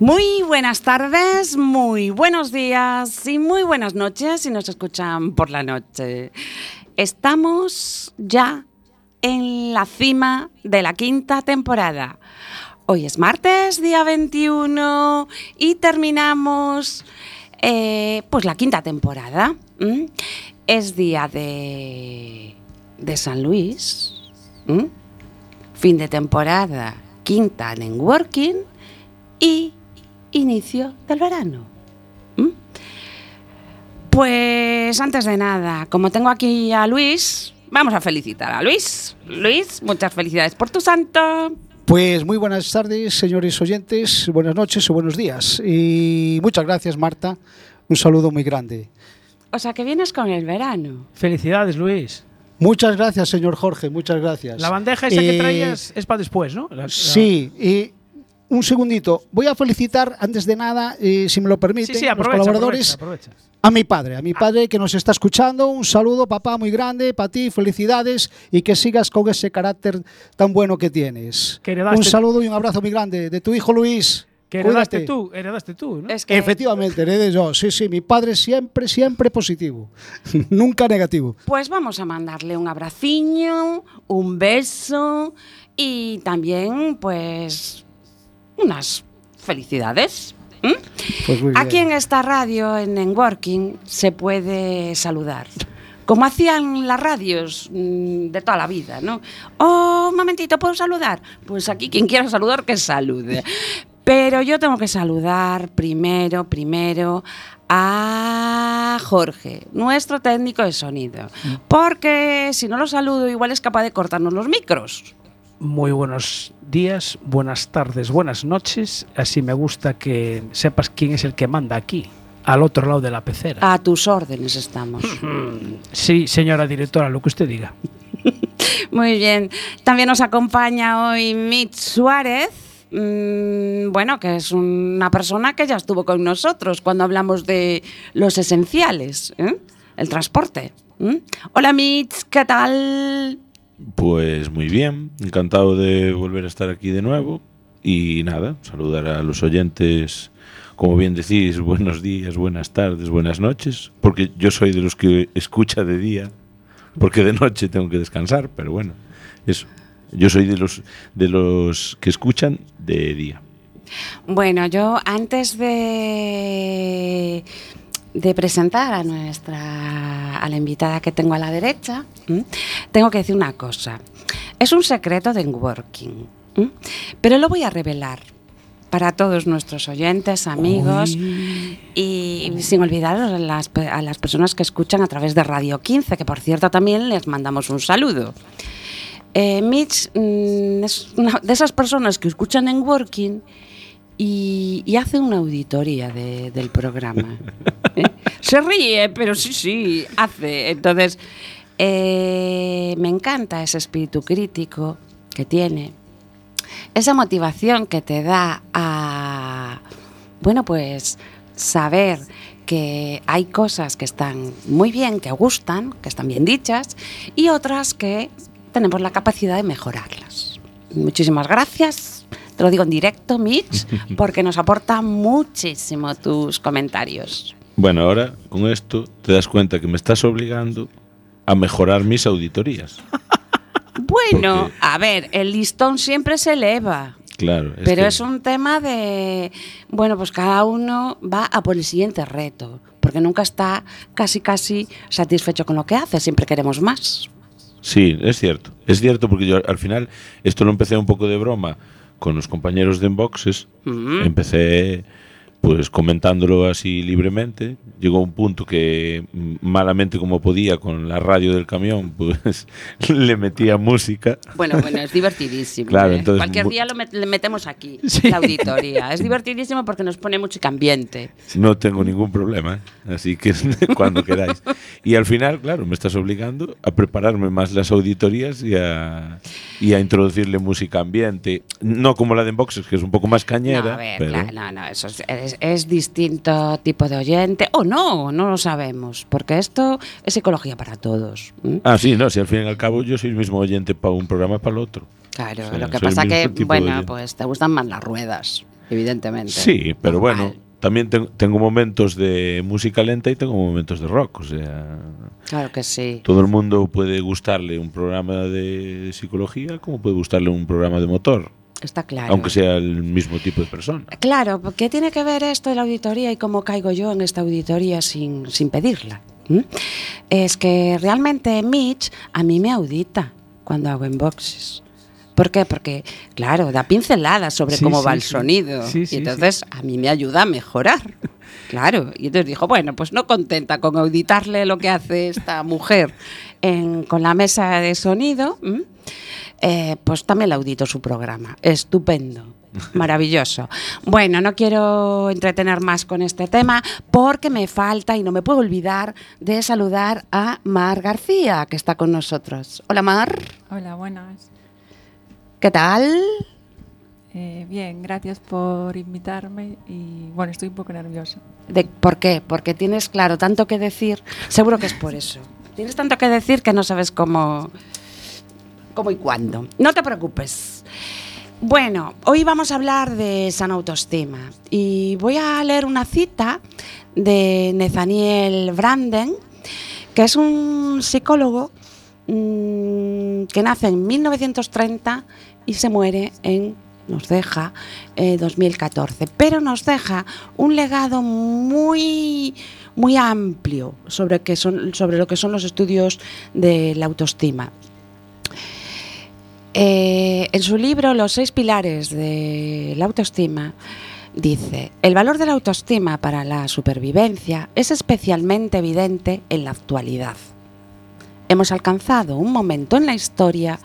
Muy buenas tardes, muy buenos días y muy buenas noches si nos escuchan por la noche. Estamos ya en la cima de la quinta temporada. Hoy es martes, día 21, y terminamos eh, pues la quinta temporada. Es día de, de San Luis, fin de temporada, quinta en Working y inicio del verano. ¿m? Pues antes de nada, como tengo aquí a Luis, vamos a felicitar a Luis. Luis, muchas felicidades por tu santo. Pues muy buenas tardes, señores oyentes, buenas noches o buenos días. Y muchas gracias, Marta. Un saludo muy grande. O sea que vienes con el verano. Felicidades, Luis. Muchas gracias, señor Jorge, muchas gracias. La bandeja esa que Eh, traías es para después, ¿no? La- la- Sí, y un segundito. Voy a felicitar, antes de nada, eh, si me lo permiten, Sí, sí, los colaboradores, aprovecha, aprovecha. a mi padre, a mi padre que nos está escuchando. Un saludo, papá, muy grande para ti, felicidades y que sigas con ese carácter tan bueno que tienes. Que Un saludo y un abrazo muy grande de tu hijo Luis. Que heredaste Cuídate. tú, heredaste tú, ¿no? Es que Efectivamente, heredé yo. Sí, sí, mi padre siempre, siempre positivo. Nunca negativo. Pues vamos a mandarle un abraciño, un beso y también, pues, unas felicidades. Pues Aquí en esta radio, en Working, se puede saludar. Como hacían las radios mm, de toda la vida, ¿no? Oh, un momentito, ¿puedo saludar? Pues aquí quien quiera saludar, que salude. Pero yo tengo que saludar primero, primero a Jorge, nuestro técnico de sonido. Porque si no lo saludo, igual es capaz de cortarnos los micros. Muy buenos días, buenas tardes, buenas noches. Así me gusta que sepas quién es el que manda aquí, al otro lado de la pecera. A tus órdenes estamos. Sí, señora directora, lo que usted diga. Muy bien. También nos acompaña hoy Mitch Suárez. mm, Bueno, que es una persona que ya estuvo con nosotros cuando hablamos de los esenciales, ¿eh? el transporte. ¿m? Hola Mitch, ¿qué tal? Pues muy bien, encantado de volver a estar aquí de nuevo y nada, saludar a los oyentes, como bien decís, buenos días, buenas tardes, buenas noches, porque yo soy de los que escucha de día, porque de noche tengo que descansar, pero bueno, eso. Yo soy de los de los que escuchan de día. Bueno, yo antes de, de presentar a nuestra a la invitada que tengo a la derecha, ¿m? tengo que decir una cosa. Es un secreto de Working, ¿m? pero lo voy a revelar para todos nuestros oyentes, amigos y sin olvidar a las, a las personas que escuchan a través de Radio 15, que por cierto también les mandamos un saludo. Eh, Mitch mm, es una de esas personas que escuchan en Working y, y hace una auditoría de- del programa. ¿Eh? Se ríe, pero sí, sí, hace. Entonces, eh, me encanta ese espíritu crítico que tiene, esa motivación que te da a, bueno, pues saber que hay cosas que están muy bien, que gustan, que están bien dichas, y otras que tenemos la capacidad de mejorarlas. Muchísimas gracias. Te lo digo en directo, Mitch, porque nos aporta muchísimo tus comentarios. Bueno, ahora con esto te das cuenta que me estás obligando a mejorar mis auditorías. Bueno, Porque- a ver, el listón siempre se eleva. Claro, Pero que- es un tema de, bueno, pues cada uno va a por el siguiente reto, porque nunca está casi, casi satisfecho con lo que hace, siempre queremos más. Sí, es cierto. Es cierto porque yo al final esto lo empecé un poco de broma con los compañeros de Enboxes. Mm. Empecé pues comentándolo así libremente, llegó un punto que mm, malamente como podía con la radio del camión, pues le metía música. Bueno, bueno, es divertidísimo. Claro, ¿eh? entonces, Cualquier día lo met- le metemos aquí, Sí. la auditoría. Es divertidísimo porque nos pone música ambiente. No tengo ningún problema, ¿eh? así que cuando queráis. Y al final, claro, me estás obligando a prepararme más las auditorías y a, y a introducirle música ambiente. No como la de Boxes, que es un poco más cañera. no, a ver, pero- claro, no, no, eso es, es- es distinto tipo de oyente. O no, no lo sabemos, porque esto es psicología para todos. ¿m? Ah, sí, no, si al fin y al cabo yo soy el mismo oyente para un programa para el otro. Claro, O sea, lo que pasa que, bueno, pues te gustan más las ruedas, evidentemente. Sí, pero bueno, también ten- tengo momentos de música lenta y tengo momentos de rock. O sea, Claro que sí. todo el mundo puede gustarle un programa de psicología como puede gustarle un programa de motor, Está claro. aunque sea el mismo tipo de persona. Claro, ¿qué tiene que ver esto de la auditoría y cómo caigo yo en esta auditoría sin, sin pedirla? ¿m? Es que realmente Mitch a mí me audita cuando hago inboxes. ¿Por qué? Porque, claro, da pinceladas sobre Sí, cómo sí, va el sí. sonido. Sí, sí, y entonces a mí me ayuda a mejorar. Claro. Y entonces dijo, bueno, pues no contenta con auditarle lo que hace esta mujer en- con la mesa de sonido. Eh, pues también le audito su programa. Estupendo. Maravilloso. Bueno, no quiero entretener más con este tema porque me falta y no me puedo olvidar de saludar a Mar García, que está con nosotros. Hola Mar, Hola, buenas. ¿qué tal? Eh, bien, gracias por invitarme y bueno, estoy un poco nerviosa. De, ¿Por qué? Porque tienes, claro, tanto que decir. Seguro que es por eso. Tienes tanto que decir que no sabes cómo, cómo y cuándo. No te preocupes. Bueno, hoy vamos a hablar de sana autoestima y voy a leer una cita de Nathaniel Branden, que es un psicólogo mm, que nace en 1930 y se muere en nos deja eh, 2014, pero nos deja un legado muy muy amplio sobre son sobre lo que son los estudios de la autoestima. Eh, en su libro Los seis pilares de la autoestima dice, el valor de la autoestima para la supervivencia es especialmente evidente en la actualidad. Hemos alcanzado un momento en la historia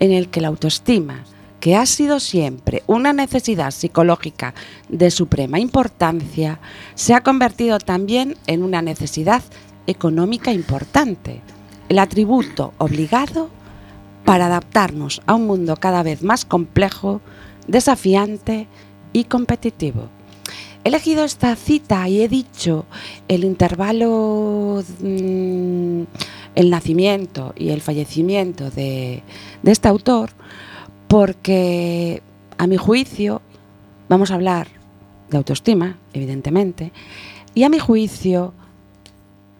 en el que la autoestima, que ha sido siempre una necesidad psicológica de suprema importancia, se ha convertido también en una necesidad económica importante, el atributo obligado para adaptarnos a un mundo cada vez más complejo, desafiante y competitivo. He elegido esta cita y he dicho el intervalo, mm, el nacimiento y el fallecimiento de, este autor, porque a mi juicio vamos a hablar de autoestima, evidentemente, y a mi juicio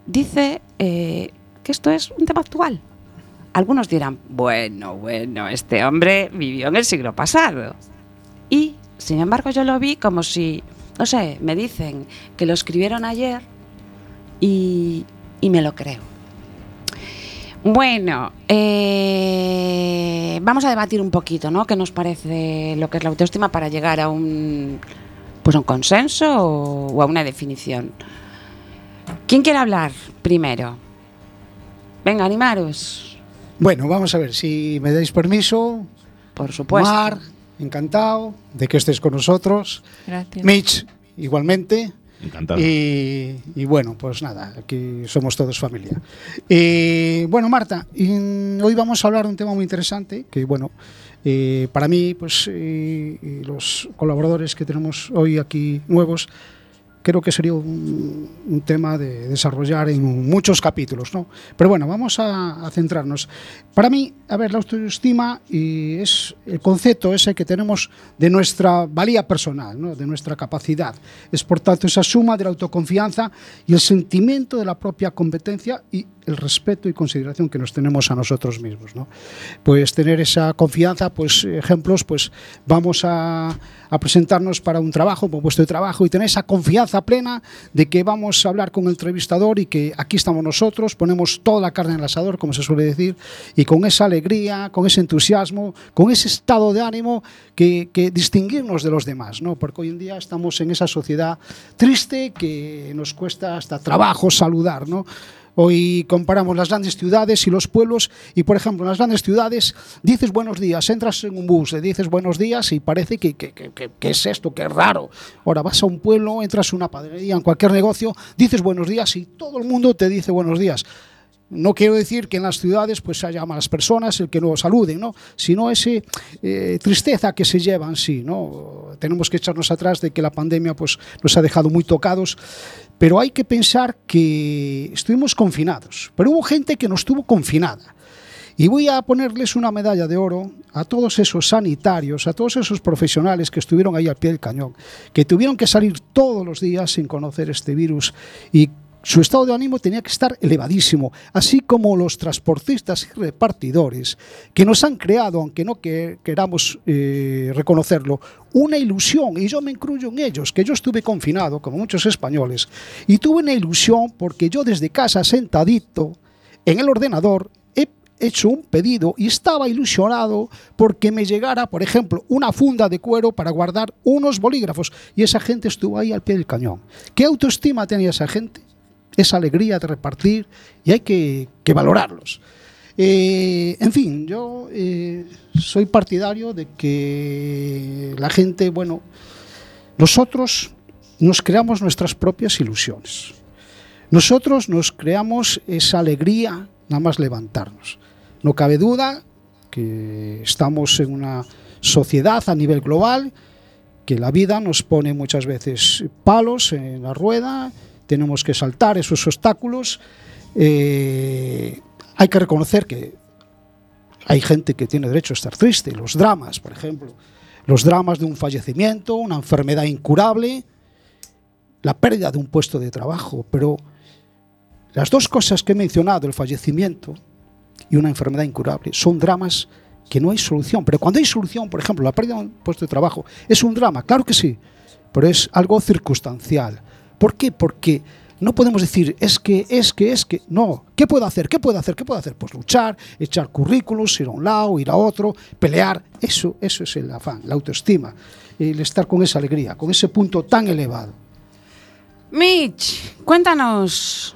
dice eh, que esto es un tema actual. Algunos dirán, bueno, bueno, este hombre vivió en el siglo pasado. Y, sin embargo, yo lo vi como si, no sé, me dicen que lo escribieron ayer y, y me lo creo. Bueno, eh, vamos a debatir un poquito, ¿no? ¿Qué nos parece lo que es la autoestima para llegar a un, pues un consenso o, o a una definición? ¿Quién quiere hablar primero? Venga, animaros, Bueno, vamos a ver si me dais permiso. por supuesto. Mar, encantado de que estés con nosotros. Gracias. Mitch, igualmente. Encantado. Y, y bueno, pues nada, aquí somos todos familia. Eh, bueno, Marta, y hoy vamos a hablar de un tema muy interesante que, bueno, eh, para mí, pues eh, y los colaboradores que tenemos hoy aquí nuevos, creo que sería un, un tema de desarrollar en muchos capítulos, ¿no? Pero bueno, vamos a, a centrarnos. Para mí, a ver, la autoestima y es el concepto ese que tenemos de nuestra valía personal, ¿no? de nuestra capacidad. Es por tanto esa suma de la autoconfianza y el sentimiento de la propia competencia y el respeto y consideración que nos tenemos a nosotros mismos, ¿no? Pues tener esa confianza, pues ejemplos, pues vamos a, a presentarnos para un trabajo, un puesto de trabajo y tener esa confianza plena de que vamos a hablar con el entrevistador y que aquí estamos nosotros, ponemos toda la carne en el asador, como se suele decir, y con esa alegría, con ese entusiasmo, con ese estado de ánimo que, que distinguirnos de los demás, ¿no? Porque hoy en día estamos en esa sociedad triste que nos cuesta hasta trabajo saludar, ¿no? Hoy comparamos las grandes ciudades y los pueblos y, por ejemplo, en las grandes ciudades dices buenos días, entras en un bus, le dices buenos días y parece que, que, es esto, que es raro. Ahora vas a un pueblo, entras en una panadería, en cualquier negocio, dices buenos días y todo el mundo te dice buenos días. No quiero decir que en las ciudades pues haya malas personas, el que no saluden, ¿no? Sino ese eh, tristeza que se llevan, sí, ¿no? Tenemos que echarnos atrás de que la pandemia pues nos ha dejado muy tocados, pero hay que pensar que estuvimos confinados, pero hubo gente que no estuvo confinada. Y voy a ponerles una medalla de oro a todos esos sanitarios, a todos esos profesionales que estuvieron ahí al pie del cañón, que tuvieron que salir todos los días sin conocer este virus y su estado de ánimo tenía que estar elevadísimo, así como los transportistas y repartidores que nos han creado, aunque no que- queramos eh, reconocerlo, una ilusión, y yo me incluyo en ellos, que yo estuve confinado, como muchos españoles, y tuve una ilusión porque yo desde casa sentadito en el ordenador he hecho un pedido y estaba ilusionado porque me llegara, por ejemplo, una funda de cuero para guardar unos bolígrafos y esa gente estuvo ahí al pie del cañón. ¿Qué autoestima tenía esa gente? Esa alegría de repartir y hay que, valorarlos. Eh, en fin, yo eh, soy partidario de que la gente, bueno, nosotros nos creamos nuestras propias ilusiones. Nosotros nos creamos esa alegría nada más levantarnos. No cabe duda que estamos en una sociedad a nivel global que la vida nos pone muchas veces palos en la rueda, tenemos que saltar esos obstáculos. eh, hay que reconocer que hay gente que tiene derecho a estar triste, los dramas, por ejemplo, los dramas de un fallecimiento, una enfermedad incurable, la pérdida de un puesto de trabajo, pero las dos cosas que he mencionado, el fallecimiento y una enfermedad incurable, son dramas que no hay solución. Pero cuando hay solución, por ejemplo, la pérdida de un puesto de trabajo, es un drama, claro que sí, pero es algo circunstancial. ¿Por qué? Porque no podemos decir, es que, es que, es que. No. ¿Qué puedo hacer? ¿Qué puedo hacer? ¿Qué puedo hacer? Pues luchar, echar currículos, ir a un lado, ir a otro, pelear. Eso, eso es el afán, la autoestima, el estar con esa alegría, con ese punto tan elevado. Mitch, cuéntanos.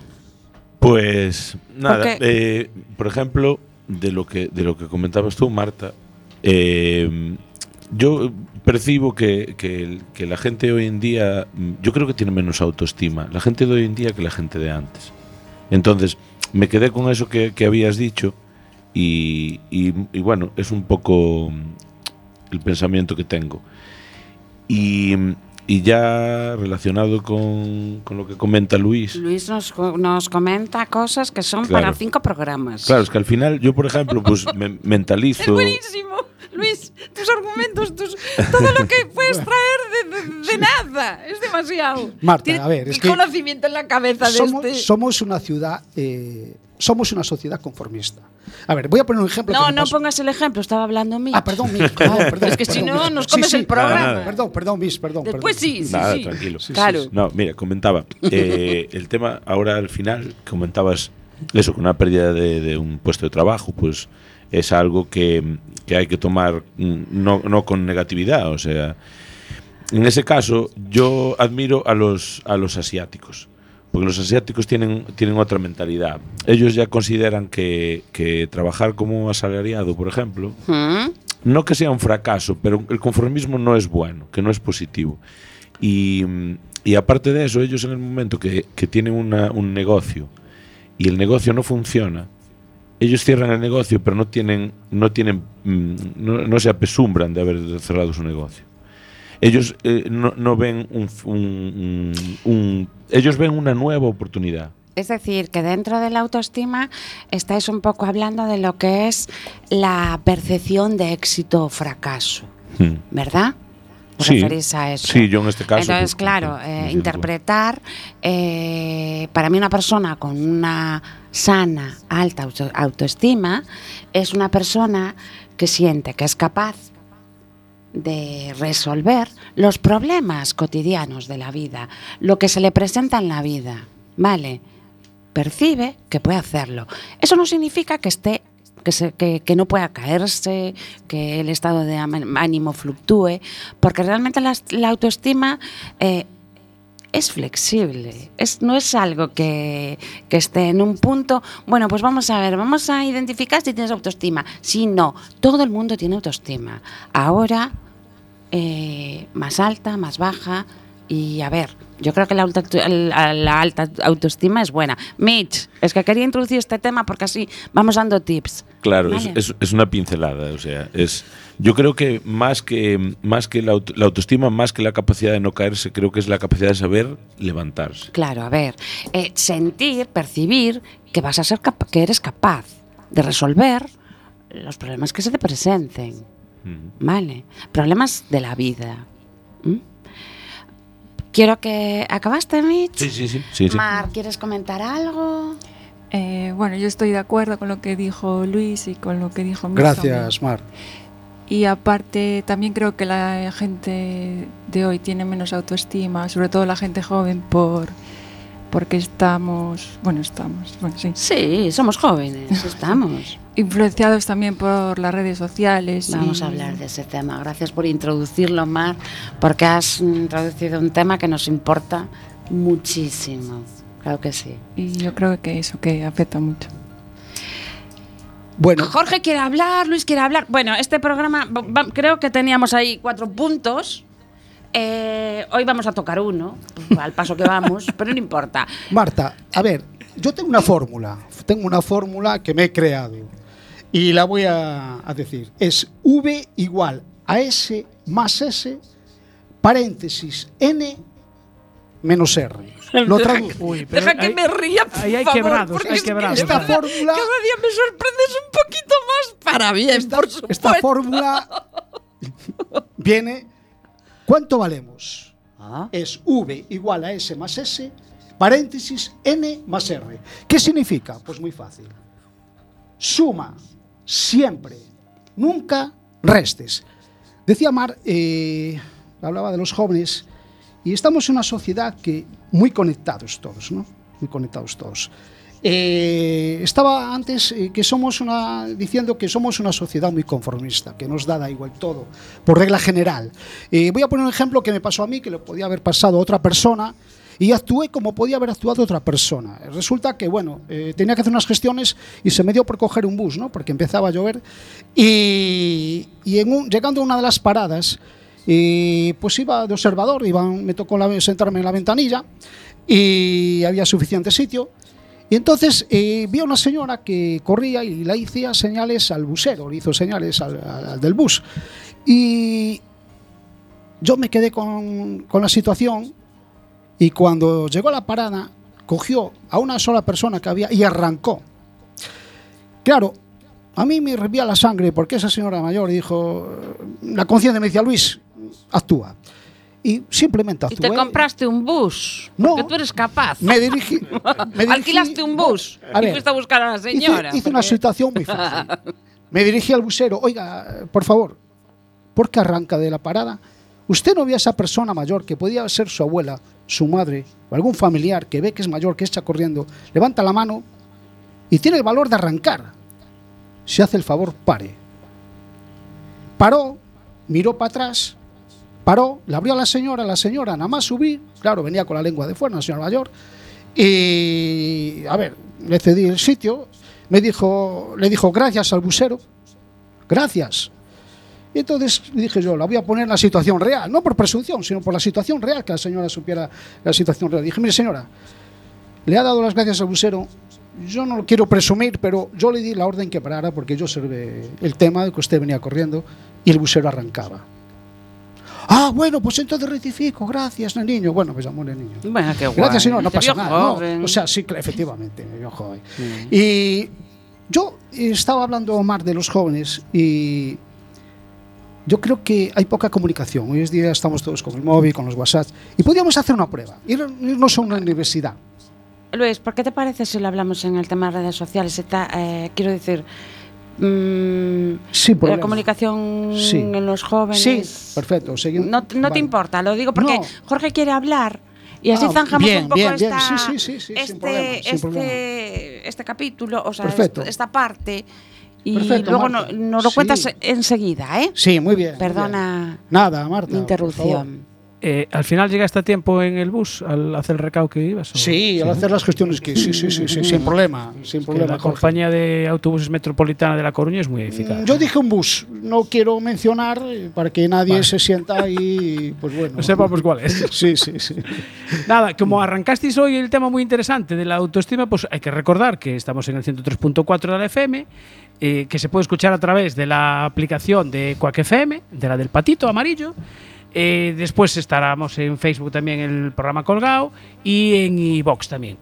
Pues nada, eh, por ejemplo, de lo que de lo que comentabas tú, Marta, eh, yo percibo que, que la gente hoy en día, mm, yo creo que tiene menos autoestima, la gente de hoy en día que la gente de antes. Entonces, me quedé con eso que, que habías dicho y, y- y bueno, es un poco mm, el pensamiento que tengo. Y, y ya relacionado con, con lo que comenta Luis. Luis nos, nos comenta cosas que son Claro. para cinco programas. Claro, es que al final yo, por ejemplo, pues me mentalizo. Buenísimo, Luis, tus argumentos, tus, todo lo que puedes traer de, de- de nada, es demasiado. Marta, a ver, es el que conocimiento en la cabeza de somos, este. somos una ciudad, eh, somos una sociedad conformista. A ver, voy a poner un ejemplo. No, no pasó. pongas el ejemplo, estaba hablando Mitch. Ah, perdón, Miss, perdón, perdón, Es que si perdón, no, nos comes sí, el programa. nada. Perdón, perdón, Miss, perdón. Después perdón. sí, sí, Nada, sí. tranquilo. claro. No, mira, comentaba. eh, el tema, ahora al final, comentabas eso, con una pérdida de, de un puesto de trabajo, pues es algo que, que hay que tomar mm, no, no con negatividad. O sea, en ese caso, yo admiro a los, a los asiáticos. Porque los asiáticos tienen, tienen otra mentalidad. Ellos ya consideran que, que trabajar como asalariado, por ejemplo, ¿Mm? no que sea un fracaso, pero el conformismo no es bueno, que no es positivo. Y, y aparte de eso, ellos en el momento que, que tienen una- un negocio y el negocio no funciona, ellos cierran el negocio, pero no tienen, no tienen, mm, no, no se apesumbran de haber cerrado su negocio. Ellos eh, no, no ven un, ellos ven una nueva oportunidad. Es decir, que dentro de la autoestima estáis un poco hablando de lo que es la percepción de éxito o fracaso, Hmm. ¿verdad? ¿Os Sí, referís a eso? sí, yo en este caso, Entonces, pues, claro, eh, interpretar, eh, para mí una persona con una sana, alta auto- autoestima es una persona que siente que es capaz de resolver los problemas cotidianos de la vida, lo que se le presenta en la vida, ¿vale? Percibe que puede hacerlo. Eso no significa que esté que, se- que- que no pueda caerse, que el estado de ánimo fluctúe, porque realmente la, la autoestima eh, es flexible, es, no es algo que, que esté en un punto, bueno, pues vamos a ver, vamos a identificar si tienes autoestima. Si no, todo el mundo tiene autoestima. Ahora, eh, más alta, más baja, y a ver, yo creo que la alta, la- alta autoestima es buena. Mitch, es que quería introducir este tema porque así vamos dando tips. Claro, es, Vale. es- es una pincelada, o sea, es yo creo que más que más que la, auto- la autoestima, más que la capacidad de no caerse, creo que es la capacidad de saber levantarse. Claro, a ver, eh, sentir, percibir que vas a ser que eres capaz de resolver los problemas que se te presenten. ¿vale? Problemas de la vida. ¿m? Quiero que acabaste, Mitch. Sí, sí, sí, sí, sí. Mar, ¿quieres comentar algo? Eh, bueno, yo estoy de acuerdo con lo que dijo Luis y con lo que dijo Mitch Gracias, Mar. Y aparte, también creo que la gente de hoy tiene menos autoestima, sobre todo la gente joven, por porque estamos, bueno, estamos, bueno, sí, Sí, somos jóvenes, estamos. Influenciados también por las redes sociales. Vamos y- a hablar de ese tema. Gracias por introducirlo, Mar, porque has mm, introducido un tema que nos importa muchísimo. Claro que sí. Y yo creo que eso que afecta mucho. Bueno, Jorge quiere hablar, Luis quiere hablar. Bueno, este programa creo que teníamos ahí cuatro puntos. Eh, hoy vamos a tocar uno, al paso que vamos, pero no importa. Marta, a ver, yo tengo una fórmula, tengo una fórmula que me he creado y la voy a, a decir. Es V igual a S más S, paréntesis N menos R. Lo traduzco. Uy, pero Deja que me ría, por ahí hay favor, quebrados, porque hay quebrados. Esta cada- fórmula, Cada día me sorprendes un poquito más para bien, esta, por supuesto. esta fórmula viene, ¿cuánto valemos? Ah, es V igual a S más S, paréntesis N más R. ¿Qué significa? Pues muy fácil. Suma siempre, nunca restes. Decía Mar, eh, hablaba de los jóvenes, y estamos en una sociedad que muy conectados todos, ¿no? Muy conectados todos. Eh, estaba antes eh, que somos una diciendo que somos una sociedad muy conformista, que nos da, da igual todo, por regla general. Eh, voy a poner un ejemplo que me pasó a mí, que le podía haber pasado a otra persona, y actué como podía haber actuado otra persona. Resulta que, bueno, eh, tenía que hacer unas gestiones y se me dio por coger un bus, ¿no? Porque empezaba a llover. Y, llegando a una de las paradas, eh, pues iba de observador, iban, me tocó sentarme en la ventanilla y había suficiente sitio. Y entonces eh, vi a una señora que corría y le hacía señales al busero, le hizo señales al, al- al del bus. Y yo me quedé con, con la situación y cuando llegó a la parada, cogió a una sola persona que había y arrancó. Claro, a mí me hervía la sangre porque esa señora mayor dijo, la conciencia me decía, Luis, actúa. Y simplemente y actué. te compraste un bus, No. porque tú eres capaz. Me dirigí. me dirigí- Alquilaste un bus A y fuiste a buscar a la hice- señora. Hice, una porque- situación muy fácil. Me dirigí al busero, oiga, por favor, ¿por qué arranca de la parada? ¿Usted no ve a esa persona mayor que podía ser su abuela, su madre o algún familiar que ve que es mayor, que está corriendo, levanta la mano y tiene el valor de arrancar? Si hace el favor, pare. Paró, miró para atrás, paró, le abrió a la señora, la señora nada más subí, claro, venía con la lengua de fuera, una señora mayor, y a ver, le cedí el sitio, me dijo, le dijo gracias al busero, gracias. Y entonces dije yo, la voy a poner en la situación real, no por presunción, sino por la situación real, que la señora supiera la situación real. Dije, mire señora, le ha dado las gracias al busero, yo no lo quiero presumir, pero yo le di la orden que parara porque yo observé el tema de que usted venía corriendo y el busero arrancaba. Ah, bueno, pues entonces rectifico, gracias, niño. Bueno, me llamó el niño. Bueno, qué guay. Gracias, señor, no pasa nada. no. O sea, sí, efectivamente, me vio joven. Sí. Y yo estaba hablando más de los jóvenes y yo creo que hay poca comunicación. Hoy en día estamos todos con el móvil, con los WhatsApp. Y podríamos hacer una prueba, ir- irnos a una universidad. Luis, ¿por qué te parece si lo hablamos en el tema de redes sociales? Está, eh, quiero decir, mm, Sin la problema. comunicación Sí. en los jóvenes. Sí, perfecto. seguimos. No, no Vale. te importa, lo digo porque No. Jorge quiere hablar y así Ah, zanjamos bien, un poco bien, bien. esta, Sí, sí, sí, sí, este, problema, este, este capítulo, o sea, Perfecto. esta parte. Y Perfecto, luego no- nos lo Sí. cuentas enseguida, ¿eh? Sí, muy bien. muy Perdona bien. Nada, Marta. interrupción. Eh, ¿Al final llegaste a tiempo en el bus al hacer el recao que ibas? o- Sí, al hacer las gestiones que sí, sí, sí, sí, sin problema, sin problema. la Jorge. compañía de autobuses metropolitana de La Coruña es muy eficaz. Mm, Yo dije un bus, no quiero mencionar eh, para que nadie Vale. se sienta ahí, pues bueno. No sepamos cuál es. Sí, sí, sí. Nada, como arrancasteis hoy el tema muy interesante de la autoestima, pues hay que recordar que estamos en el 103.4 de la FM, eh, que se puede escuchar a través de la aplicación de Quack FM, de la del patito amarillo. Eh, después estaremos en Facebook también el programa colgado y en iVox también.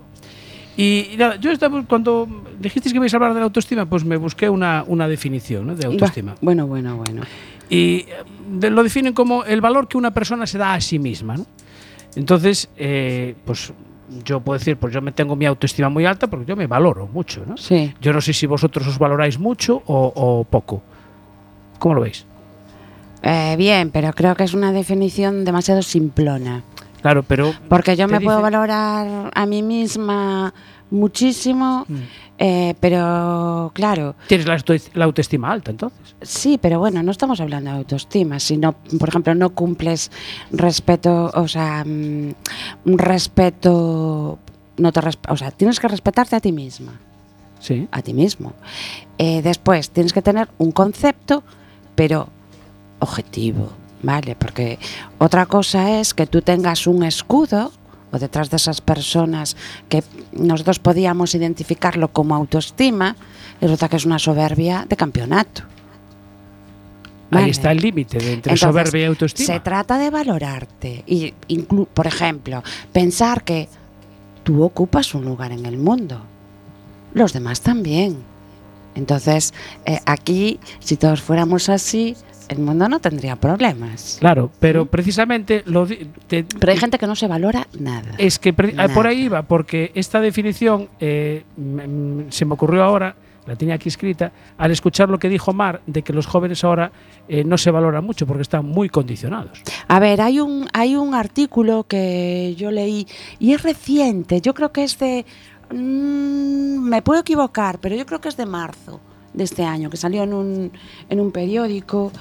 Y nada, yo estaba, cuando dijisteis que vais a hablar de la autoestima, pues me busqué una, una definición ¿no? de autoestima. Va, Bueno, bueno, bueno. Y eh, de- lo definen como el valor que una persona se da a sí misma. ¿no? Entonces, eh, pues yo puedo decir, pues yo me tengo mi autoestima muy alta porque yo me valoro mucho. ¿no? Sí. Yo no sé si vosotros os valoráis mucho o, o poco. ¿Cómo lo veis? Eh, bien, pero creo que es una definición demasiado simplona. Claro, pero Porque yo me puedo valorar a mí misma muchísimo, Mm. Eh, pero claro, tienes la, auto- la autoestima alta entonces. sí, pero bueno, no estamos hablando de autoestima. Si no, por ejemplo, no cumples respeto, o sea, mm, un respeto, no te resp- o sea, tienes que respetarte a ti misma, Sí. a ti mismo. Eh, después tienes que tener un concepto, pero objetivo, ¿vale? Porque otra cosa es que tú tengas un escudo o detrás de esas personas que nosotros podíamos identificarlo como autoestima, resulta que es una soberbia de campeonato. Ahí está el límite entre Entonces, soberbia y autoestima. Se trata de valorarte y, inclu- por ejemplo, pensar que tú ocupas un lugar en el mundo, los demás también. Entonces, eh, aquí, si todos fuéramos así, el mundo no tendría problemas. Claro, pero precisamente lo Pero hay gente que no se valora nada. Es que pre- ah, por ahí Nada. iba, porque esta definición eh, se me ocurrió ahora, la tenía aquí escrita, al escuchar lo que dijo Mar, de que los jóvenes ahora eh, no se valoran mucho porque están muy condicionados. A ver, hay un, hay un artículo que yo leí y es reciente, yo creo que es de... mm, me puedo equivocar, pero yo creo que es de marzo de este año, que salió en un, en un periódico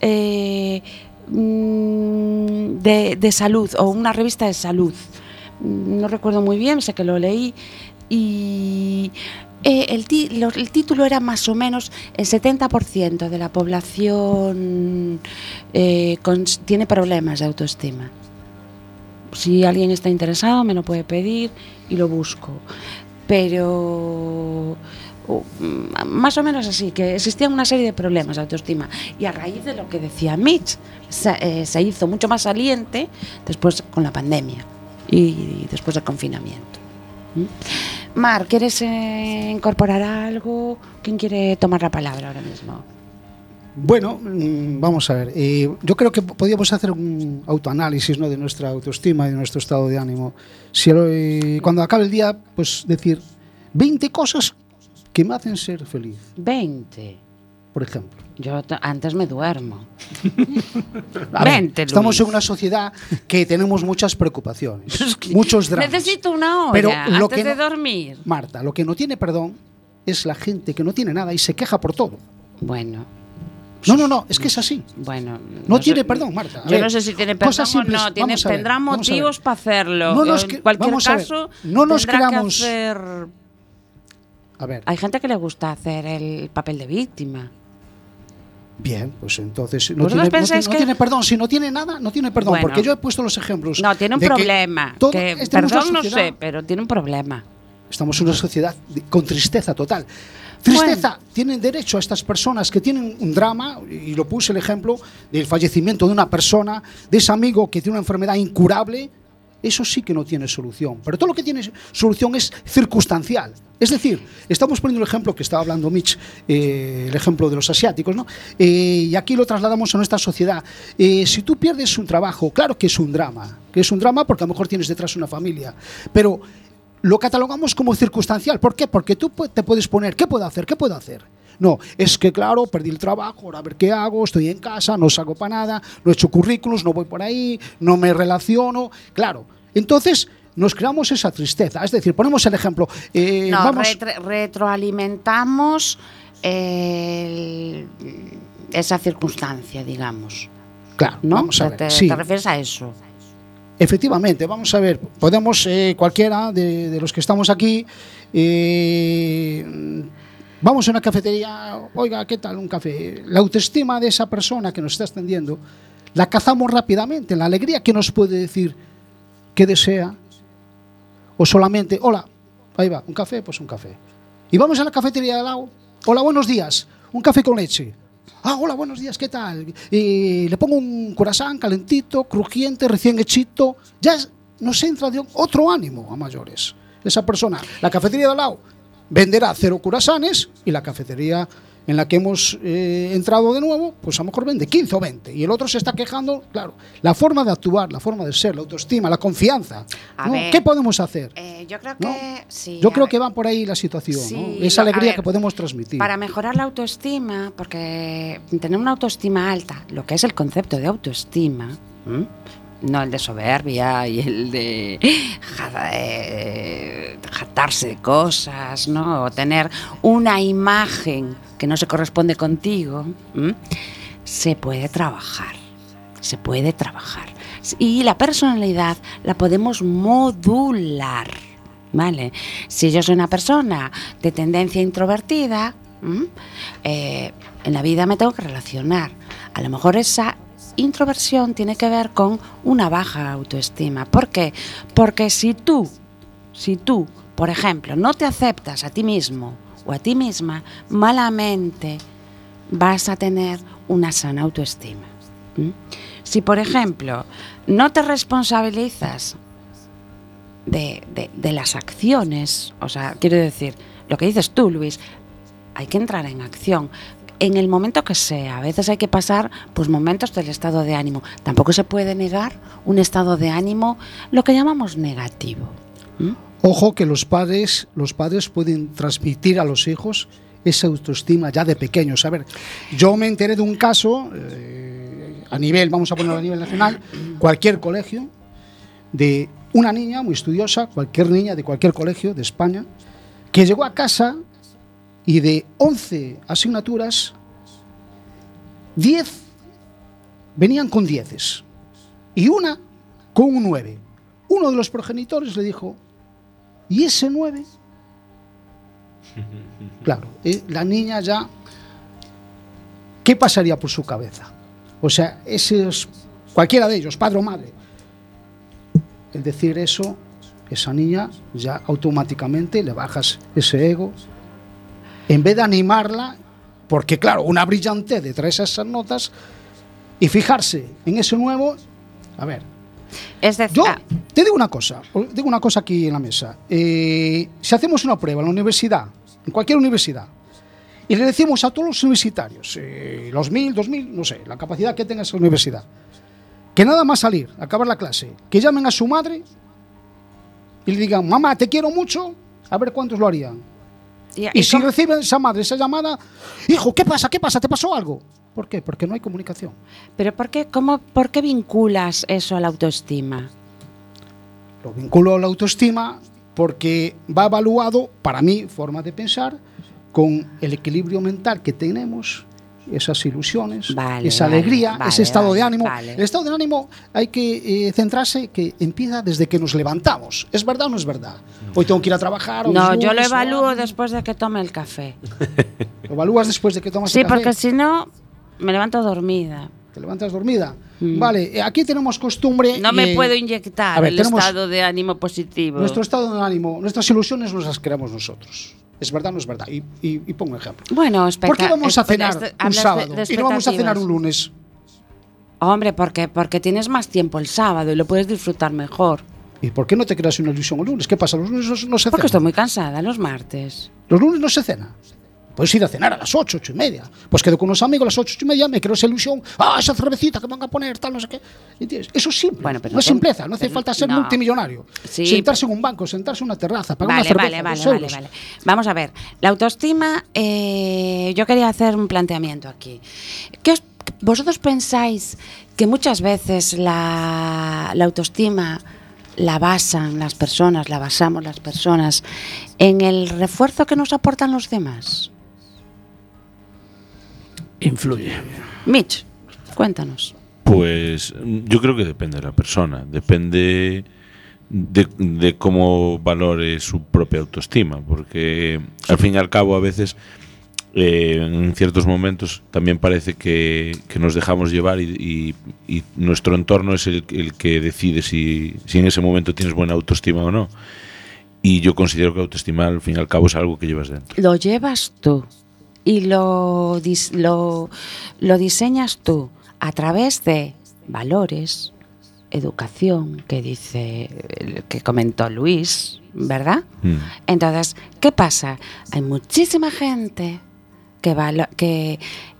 eh, mm, de, de salud o una revista de salud. Mm, No recuerdo muy bien, sé que lo leí y eh, el, lo- el título era más o menos el 70% de la población eh, tiene problemas de autoestima. Si alguien está interesado me lo puede pedir y lo busco. Pero mm, más o menos así, que existían una serie de problemas de autoestima. Y a raíz de lo que decía Mitch, se, eh, hizo mucho más saliente después con la pandemia y después del confinamiento. ¿Mm? Mar, ¿quieres eh, incorporar algo? ¿Quién quiere tomar la palabra ahora mismo? Bueno, mm, vamos a ver. eh, yo creo que podíamos hacer un autoanálisis ¿no? de nuestra autoestima y de nuestro estado de ánimo. Si cuando acabe el día, pues decir 20 cosas que me hacen ser feliz, 20. por ejemplo. Yo antes me duermo. A ver, 20, estamos Luis. en una sociedad que tenemos muchas preocupaciones, muchos dramas. Necesito una olla Pero lo antes que de no- dormir. Marta, lo que no tiene perdón es la gente que no tiene nada y se queja por todo. Bueno, No, no, no, es que es así. bueno. No sé- tiene perdón, Marta. A Yo ver, no sé si tiene perdón o no. Tiene, ver, tendrá motivos para hacerlo. No nos en que- cualquier vamos a ver, caso, no nos creamos- que hacer... A ver, Hay gente que le gusta hacer el papel de víctima. bien, pues entonces no ¿Vosotros tiene, no no que- tiene perdón. Si no tiene nada, no tiene perdón. Bueno. porque yo he puesto los ejemplos. No, tiene un que problema. que, esta es nuestra perdón, no sé, pero tiene un problema. Estamos en una sociedad con tristeza total. Tristeza, tienen derecho a estas personas que tienen un drama, y lo puse el ejemplo del fallecimiento de una persona, de ese amigo que tiene una enfermedad incurable, eso sí que no tiene solución. Pero todo lo que tiene solución es circunstancial. Es decir, estamos poniendo el ejemplo que estaba hablando Mitch, eh, el ejemplo de los asiáticos, ¿no? Eh, y aquí lo trasladamos a nuestra sociedad. Eh, si tú pierdes un trabajo, claro que es un drama, que es un drama porque a lo mejor tienes detrás una familia, pero lo catalogamos como circunstancial. ¿Por qué? Porque tú te puedes poner, ¿qué puedo hacer? ¿Qué puedo hacer? No, es que claro, perdí el trabajo, ahora a ver qué hago, estoy en casa, no salgo para nada, no he hecho currículos, no voy por ahí, no me relaciono. Claro, entonces nos creamos esa tristeza. Es decir, ponemos el ejemplo. eh, No, vamos, retroalimentamos el- esa circunstancia, digamos. claro, ¿No? vamos a ver. te- sí. te refieres a eso. Efectivamente, vamos a ver, podemos, eh, cualquiera de, de los que estamos aquí, eh, vamos a una cafetería, oiga, ¿qué tal un café? La autoestima de esa persona que nos está extendiendo, la cazamos rápidamente, la alegría que nos puede decir que desea, o solamente, hola, ahí va, un café, pues un café. Y vamos a la cafetería de lado, hola, buenos días, un café con leche. Ah, hola, buenos días, ¿qué tal? Y le pongo un corazón calentito, crujiente, recién hechito. Ya nos entra de otro ánimo a mayores. Esa persona, la cafetería de al lado, venderá cero curasanes y la cafetería en la que hemos eh, entrado de nuevo, pues a lo mejor vende 15 o 20. Y el otro se está quejando, claro, la forma de actuar, la forma de ser, la autoestima, la confianza. A ¿no? ver. ¿Qué podemos hacer? Eh, yo creo ¿No? que sí. Yo creo ver. que va por ahí la situación, Sí, ¿no? esa alegría ver, que podemos transmitir. Para mejorar la autoestima, porque tener una autoestima alta, lo que es el concepto de autoestima. No el de soberbia y el de ja- eh, jactarse de cosas, ¿no? O tener una imagen que no se corresponde contigo, se puede trabajar. Se puede trabajar. Y la personalidad la podemos modular. ¿Vale? Si yo soy una persona de tendencia introvertida, eh, en la vida me tengo que relacionar. A lo mejor esa introversión tiene que ver con una baja autoestima. ¿Por qué? Porque si tú, si tú, por ejemplo, no te aceptas a ti mismo o a ti misma, malamente vas a tener una sana autoestima. Si, por ejemplo, no te responsabilizas de, de- de las acciones, o sea, quiero decir, lo que dices tú, Luis, hay que entrar en acción. En el momento que sea, a veces hay que pasar pues momentos del estado de ánimo. Tampoco se puede negar un estado de ánimo, lo que llamamos negativo. Ojo que los padres, los padres pueden transmitir a los hijos esa autoestima ya de pequeños. A ver, yo me enteré de un caso eh, a nivel, vamos a ponerlo a nivel nacional, cualquier colegio, de una niña muy estudiosa, cualquier niña de cualquier colegio de España, que llegó a casa y de 11 asignaturas, 10 venían con dieces y una con un 9. Uno de los progenitores le dijo, ¿y ese 9? Claro, eh, la niña ya, ¿qué pasaría por su cabeza? O sea, ese es cualquiera de ellos, padre o madre. El decir eso, esa niña ya automáticamente le bajas ese ego. En vez de animarla, porque claro, una brillante de traer esas notas y fijarse en ese nuevo, a ver, Es decir, yo ah, te digo una cosa, os digo una cosa aquí en la mesa. Eh, si hacemos una prueba en la universidad, en cualquier universidad, y le decimos a todos los universitarios, eh, los mil, dos mil, no sé, la capacidad que tenga esa universidad, que nada más salir, acabar la clase, que llamen a su madre y le digan, mamá, te quiero mucho, a ver cuántos lo harían. Y- Y y si cómo- recibe esa madre esa llamada, hijo, ¿qué pasa? ¿Qué pasa? ¿Te pasó algo? ¿Por qué? Porque no hay comunicación. pero ¿por qué, cómo, ¿por qué vinculas eso a la autoestima? Lo vinculo a la autoestima porque va evaluado, para mí, forma de pensar, con el equilibrio mental que tenemos, esas ilusiones, Vale, esa vale, alegría, vale, ese estado de ánimo. El estado de ánimo hay que eh, centrarse que empieza desde que nos levantamos. ¿Es verdad o no es verdad? Hoy tengo que ir a trabajar. No, yo lo evalúo después de que tome el café. Lo evalúas después de que tomas Sí, el café. porque si no, me levanto dormida. Te levantas dormida. Mm. Vale, eh, aquí tenemos costumbre. No me eh, puedo inyectar ver, el estado de ánimo positivo. Nuestro estado de ánimo, nuestras ilusiones nos las creamos nosotros. ¿Es verdad o no es verdad? Y, y- y pongo un ejemplo. Bueno, espera. ¿Por qué vamos a cenar un de- sábado de y no vamos a cenar un lunes? Hombre, porque, porque tienes más tiempo el sábado y lo puedes disfrutar mejor. ¿Y por qué no te creas una ilusión el lunes? ¿Qué pasa? ¿Los lunes no, no se Porque cena? estoy muy cansada los martes. ¿Los lunes no se cena? Puedes ir a cenar a las 8, 8 y media. Pues quedo con unos amigos a las 8, 8 y media, me creo esa ilusión. Ah, esa cervecita que me van a poner, tal, no sé qué. ¿Entiendes? Eso es simple. Bueno, pero no es simpleza, no hace falta ser no. multimillonario. Sí, sentarse en un banco, sentarse en una terraza, pagar Vale, una cerveza. vale, vale, vale, vale. Vamos a ver. La autoestima, eh, yo quería hacer un planteamiento aquí. ¿Qué os- ¿Vosotros pensáis que muchas veces la, la autoestima la basan las personas, la basamos las personas en el refuerzo que nos aportan los demás? Influye. Mitch, cuéntanos. Pues yo creo que depende de la persona, depende de, de cómo valore su propia autoestima, porque al fin y al cabo a veces eh, en ciertos momentos también parece que, que nos dejamos llevar y, y- y nuestro entorno es el, el que decide si, si en ese momento tienes buena autoestima o no. Y yo considero que autoestima al fin y al cabo es algo que llevas dentro. Lo llevas tú y lo, dis- lo, lo diseñas tú a través de valores, educación, que dice, que comentó Luis, ¿verdad? Mm. Entonces, ¿qué pasa? Hay muchísima gente que, valo- que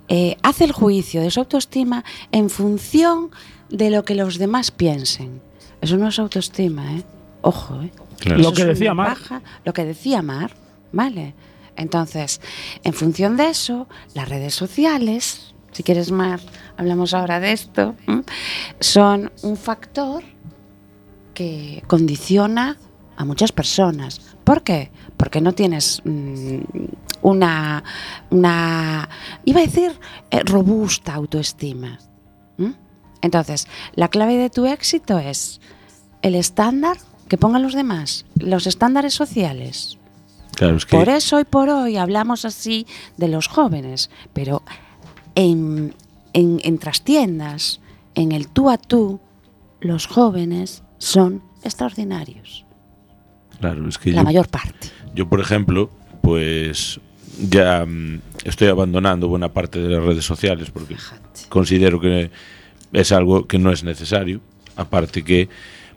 eh, hace el juicio de su autoestima en función de lo que los demás piensen. Eso no es autoestima, ¿eh? Ojo, ¿eh? Claro. Lo que decía Mar. baja- lo que decía Mar, ¿vale? Entonces, en función de eso, las redes sociales, si quieres Mar, hablamos ahora de esto, son un factor que condiciona a muchas personas. ¿Por qué? Porque no tienes mm, una, iba a decir, eh, robusta autoestima. Entonces, la clave de tu éxito es el estándar que pongan los demás, los estándares sociales. Claro, es que Por eso hoy por hoy hablamos así de los jóvenes, pero en, en, en trastiendas, en el tú a tú, los jóvenes son extraordinarios, claro, es que la yo- mayor parte. Yo, por ejemplo, pues ya mm, estoy abandonando buena parte de las redes sociales porque considero que es algo que no es necesario. Aparte que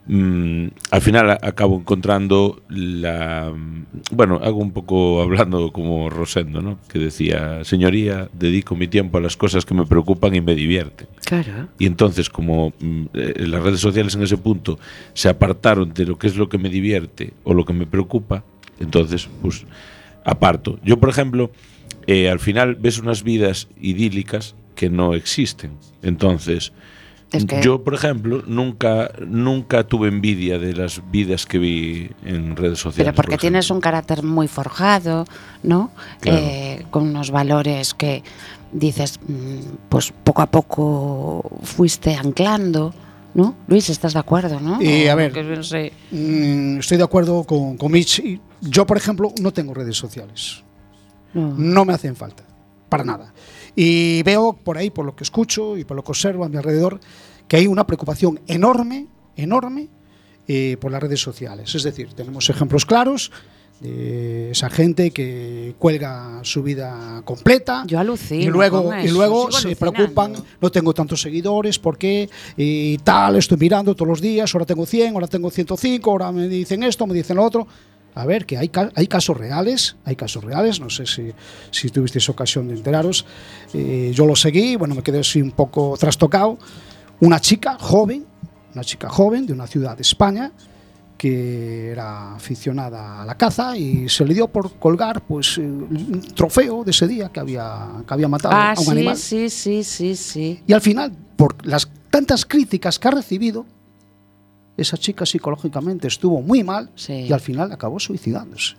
mm, al final acabo encontrando la... mm, Bueno, hago un poco hablando como Rosendo, ¿no? Que decía, señoría, dedico mi tiempo a las cosas que me preocupan y me divierten. Claro. Y entonces, como mm, eh, las redes sociales en ese punto se apartaron de lo que es lo que me divierte o lo que me preocupa, entonces, pues, aparto. Yo, por ejemplo, eh, al final ves unas vidas idílicas que no existen. Entonces, Es que- yo, por ejemplo, nunca, nunca tuve envidia de las vidas que vi en redes sociales. Pero porque por tienes un carácter muy forjado, ¿no? Claro. Eh, con unos valores que dices, mm, pues poco a poco fuiste anclando, ¿no? Luis, ¿estás de acuerdo, no? Eh, a ver. que no sé. Mm, estoy de acuerdo con, con Mitch. Yo, por ejemplo, no tengo redes sociales. No. No me hacen falta, para nada. Y veo por ahí, por lo que escucho y por lo que observo a mi alrededor, que hay una preocupación enorme, enorme eh, por las redes sociales. Es decir, tenemos ejemplos claros de esa gente que cuelga su vida completa. Yo alucino Y luego, y luego se alucinando. preocupan, no tengo tantos seguidores, ¿por qué? Y tal, estoy mirando todos los días, ahora tengo 100, ahora tengo 105, ahora me dicen esto, me dicen lo otro. A ver, que hay, ca- hay casos reales, hay casos reales, no sé si, si tuvisteis ocasión de enteraros. Eh, yo lo seguí, bueno, me quedé así un poco trastocado. Una chica joven, una chica joven de una ciudad de España, que era aficionada a la caza y se le dio por colgar pues eh, un trofeo de ese día que había, que había matado Ah, a un sí, animal. sí, sí, sí, sí. Y al final, por las tantas críticas que ha recibido, esa chica psicológicamente estuvo muy mal Sí. y al final acabó suicidándose.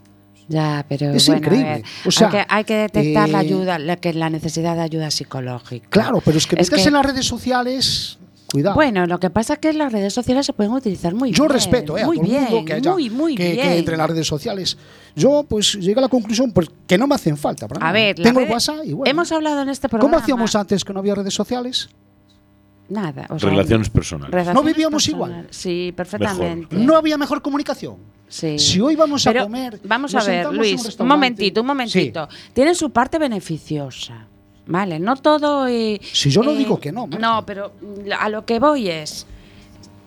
Ya, pero Es bueno, a increíble. ver, O sea, hay, que, hay que detectar la eh, ayuda, la, que la necesidad de ayuda psicológica. Claro, pero es que Es meterse que- en las redes sociales, cuidado. Bueno, lo que pasa es que las redes sociales se pueden utilizar muy Yo bien. respeto eh, a muy todo el mundo bien, que, haya, muy, muy que, que bien. entre en las redes sociales. Yo pues llegué a la conclusión pues, que no me hacen falta. para A ver, tengo el WhatsApp y bueno. Hemos hablado en este programa. ¿Cómo hacíamos antes que no había redes sociales? Nada. o sea, Relaciones personales. relaciones ¿No vivíamos personales. igual? Sí, perfectamente. No había mejor comunicación. Sí. Si hoy vamos a Pero comer, Vamos nos a ver, un Luis, un, restaurante. momentito, un momentito. Tienen su parte beneficiosa. Vale, no todo. eh, Si yo no eh, digo que no, Marta. No, pero a lo que voy es.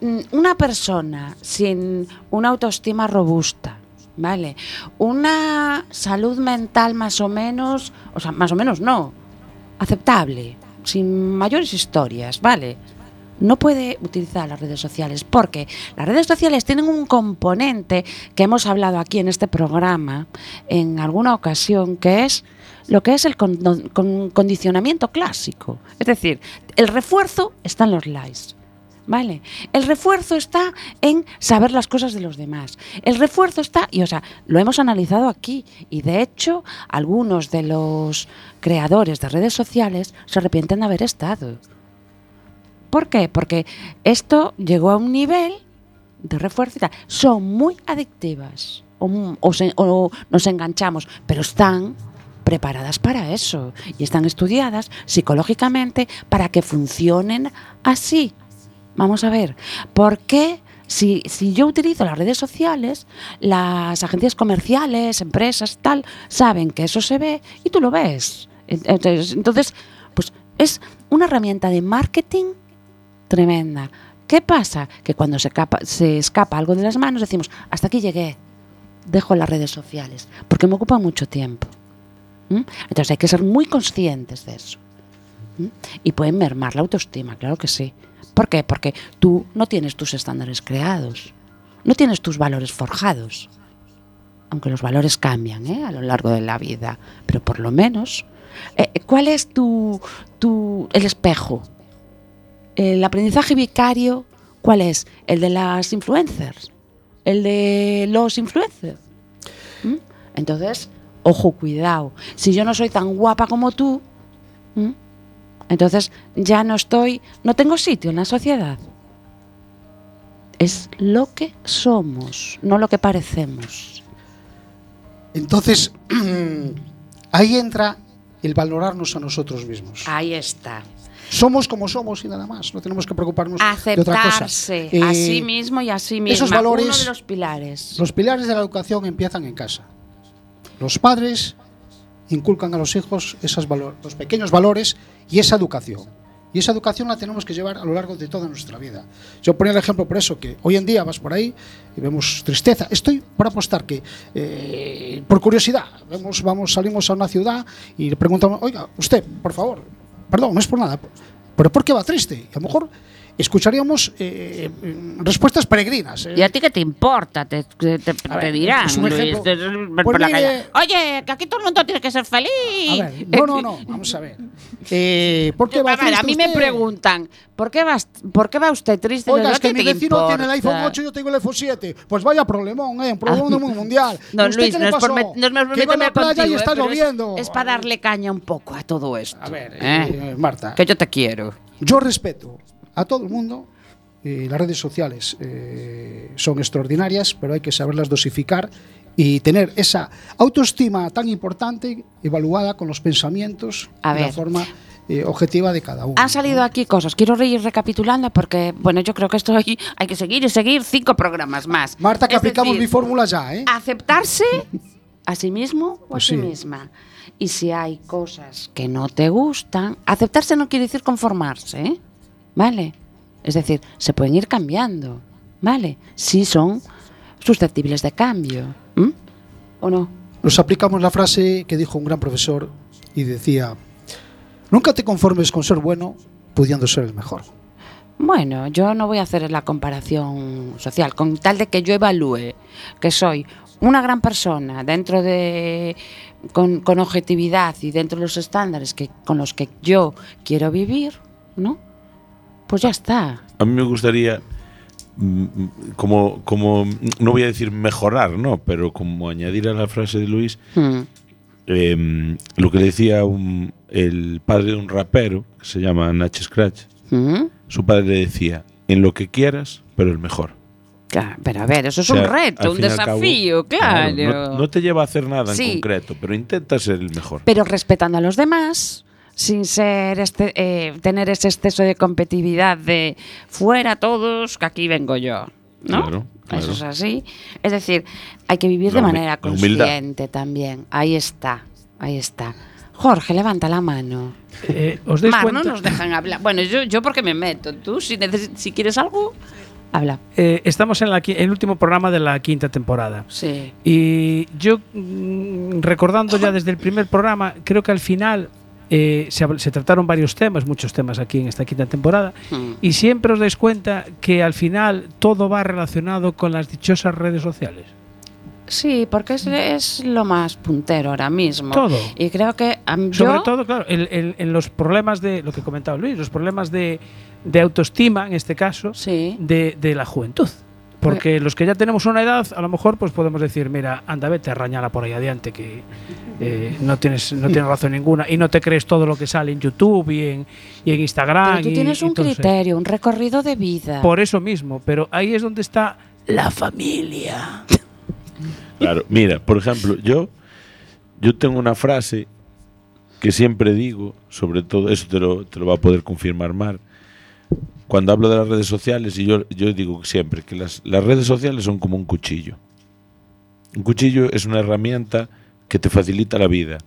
mm, Una persona sin una autoestima robusta, Vale. Una salud mental más o menos, o sea, más o menos no, aceptable, sin mayores historias, ¿vale? No puede utilizar las redes sociales porque las redes sociales tienen un componente que hemos hablado aquí en este programa en alguna ocasión, que es lo que es el con- con- condicionamiento clásico. Es decir, el refuerzo está en los likes. ¿Vale? El refuerzo está en saber las cosas de los demás. El refuerzo está, y o sea, lo hemos analizado aquí, y de hecho, algunos de los creadores de redes sociales se arrepienten de haber estado. ¿Por qué? Porque esto llegó a un nivel de refuerzo y tal. Son muy adictivas, o, o nos enganchamos, pero están preparadas para eso y están estudiadas psicológicamente para que funcionen así. Vamos a ver, ¿por qué si, si yo utilizo las redes sociales, las agencias comerciales, empresas, tal, saben que eso se ve y tú lo ves? Entonces, pues es una herramienta de marketing tremenda. ¿Qué pasa? Que cuando se, se escapa algo de las manos decimos, hasta aquí llegué, dejo las redes sociales, porque me ocupan mucho tiempo. Entonces hay que ser muy conscientes de eso. Y pueden mermar la autoestima, claro que sí. ¿Por qué? Porque tú no tienes tus estándares creados, no tienes tus valores forjados. Aunque los valores cambian ¿eh? a lo largo de la vida, pero por lo menos, eh, ¿cuál es tu, tu el espejo? El aprendizaje vicario, ¿cuál es? El de las influencers, el de los influencers. ¿Mm? Entonces, ojo, cuidado. Si yo no soy tan guapa como tú. Entonces ya no estoy, no tengo sitio en la sociedad. Es lo que somos, no lo que parecemos. Entonces, ahí entra el valorarnos a nosotros mismos. Ahí está. Somos como somos y nada más. No tenemos que preocuparnos de otra cosa. Aceptarse Eh, a sí mismo y a sí misma. esos valores- Uno de los pilares. Los pilares de la educación empiezan en casa. Los padres inculcan a los hijos esos valo- los pequeños valores y esa educación. Y esa educación la tenemos que llevar a lo largo de toda nuestra vida. Yo ponía el ejemplo por eso, que hoy en día vas por ahí y vemos tristeza. Estoy por apostar que, eh, por curiosidad, vemos, vamos, salimos a una ciudad y le preguntamos, oiga, usted, por favor, perdón, no es por nada, pero ¿por qué va triste? Y a lo mejor escucharíamos eh, eh, respuestas peregrinas. eh. ¿Y a ti qué te importa? Te, te, te- dirán, es un Luis, ejemplo. Pues por la mire- calle. Oye, que aquí todo el mundo tiene que ser feliz. A ver, no, no, no, vamos a ver. Eh, ¿Por qué va A ver, a mí me usted? preguntan, ¿por qué, vas, ¿por qué va usted triste? Oiga, es que ¿qué mi vecino tiene el iPhone importa? 8 y yo tengo el iPhone 7. Pues vaya problemón, ¿eh? Un problemón del mundo mundial. ¿Y Don usted Luis, qué no le es por, no es por Que a la playa contigo, y está eh, pero es- lloviendo. Es, para darle caña un poco a todo esto. A ver, ¿eh? eh, Marta, Que yo te quiero. yo respeto a todo el mundo. eh, las redes sociales eh, son extraordinarias, pero hay que saberlas dosificar y tener esa autoestima tan importante evaluada con los pensamientos A y la forma eh, objetiva de cada uno. Han salido aquí cosas. Quiero ir recapitulando porque, bueno, yo creo que esto aquí hay que seguir y seguir cinco programas más. Marta, que Es aplicamos decir, mi fórmula ya, ¿eh? aceptarse a sí mismo o Pues a sí, sí. misma. Y si hay cosas que no te gustan, aceptarse no quiere decir conformarse, ¿eh? ¿Vale? Es decir, se pueden ir cambiando, ¿vale? Si son susceptibles de cambio, ¿m? ¿o no? Nos aplicamos la frase que dijo un gran profesor y decía, nunca te conformes con ser bueno pudiendo ser el mejor. Bueno, yo no voy a hacer la comparación social, con tal de que yo evalúe que soy una gran persona dentro de con, con objetividad y dentro de los estándares que con los que yo quiero vivir, ¿no? Pues ya está. A mí me gustaría, mm, mm, como, como, mm, no voy a decir mejorar, ¿no? Pero como añadir a la frase de Luis, Hmm. eh, lo que decía un- el padre de un rapero, que se llama Nach Scratch, ¿Mm? su padre le decía, en lo que quieras, pero el mejor. Claro, pero a ver, eso es O sea, un reto, un al cabo, desafío, claro. no, no te lleva a hacer nada Sí. en concreto, pero intenta ser el mejor. pero respetando a los demás, sin ser este, eh, tener ese exceso de competitividad de fuera todos, que aquí vengo yo. ¿no? Claro, claro. Eso es así. Es decir, hay que vivir La de manera consciente también. Ahí está, ahí está. Jorge, levanta la mano. Eh, ¿Os Mar, cuenta? no nos dejan hablar. Bueno, yo, yo porque me meto. Tú, si, neces- si quieres algo, Habla. Eh, estamos en la el último programa de la quinta temporada. Sí. Y yo, mm, recordando ya desde el primer programa, creo que al final eh, se, trataron varios temas, muchos temas aquí en esta quinta temporada, Mm. y siempre os dais cuenta que al final todo va relacionado con las dichosas redes sociales. Sí, porque es, es lo más puntero ahora mismo. Todo. Y creo que Sobre yo- todo, claro, en, en- en los problemas de, lo que comentaba Luis, los problemas de, de autoestima, en este caso, Sí. de, de la juventud. Porque los que ya tenemos una edad, a lo mejor pues podemos decir, mira, anda, vete a rañala por ahí adiante, que eh, no, tienes, no tienes razón ninguna y no te crees todo lo que sale en YouTube y en, y en Instagram. Pero tú tienes y un eso. criterio, un recorrido de vida. Por eso mismo, pero ahí es donde está la familia. Claro, mira, por ejemplo, yo, yo tengo una frase que siempre digo, sobre todo, eso te lo, te lo va a poder confirmar Mar, cuando hablo de las redes sociales, y yo, yo digo siempre que las, las redes sociales son como un cuchillo. Un cuchillo es una herramienta que te facilita la vida,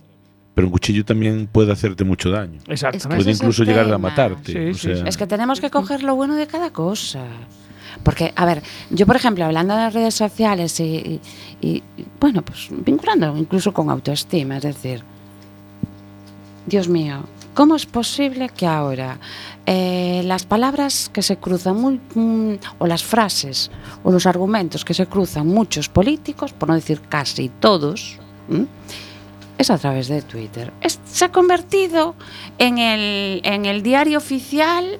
pero un cuchillo también puede hacerte mucho daño. Exactamente. Ese Puede incluso llegar a matarte. Sí, o sí, sea, Es que tenemos que coger lo bueno de cada cosa. Porque, a ver, yo por ejemplo, hablando de las redes sociales y, y- y, bueno, pues vinculando incluso con autoestima, es decir, Dios mío, ¿cómo es posible que ahora eh, las palabras que se cruzan, muy, mm, o las frases, o los argumentos que se cruzan muchos políticos, por no decir casi todos, ¿m? es a través de Twitter? Se ha convertido en el, en el diario oficial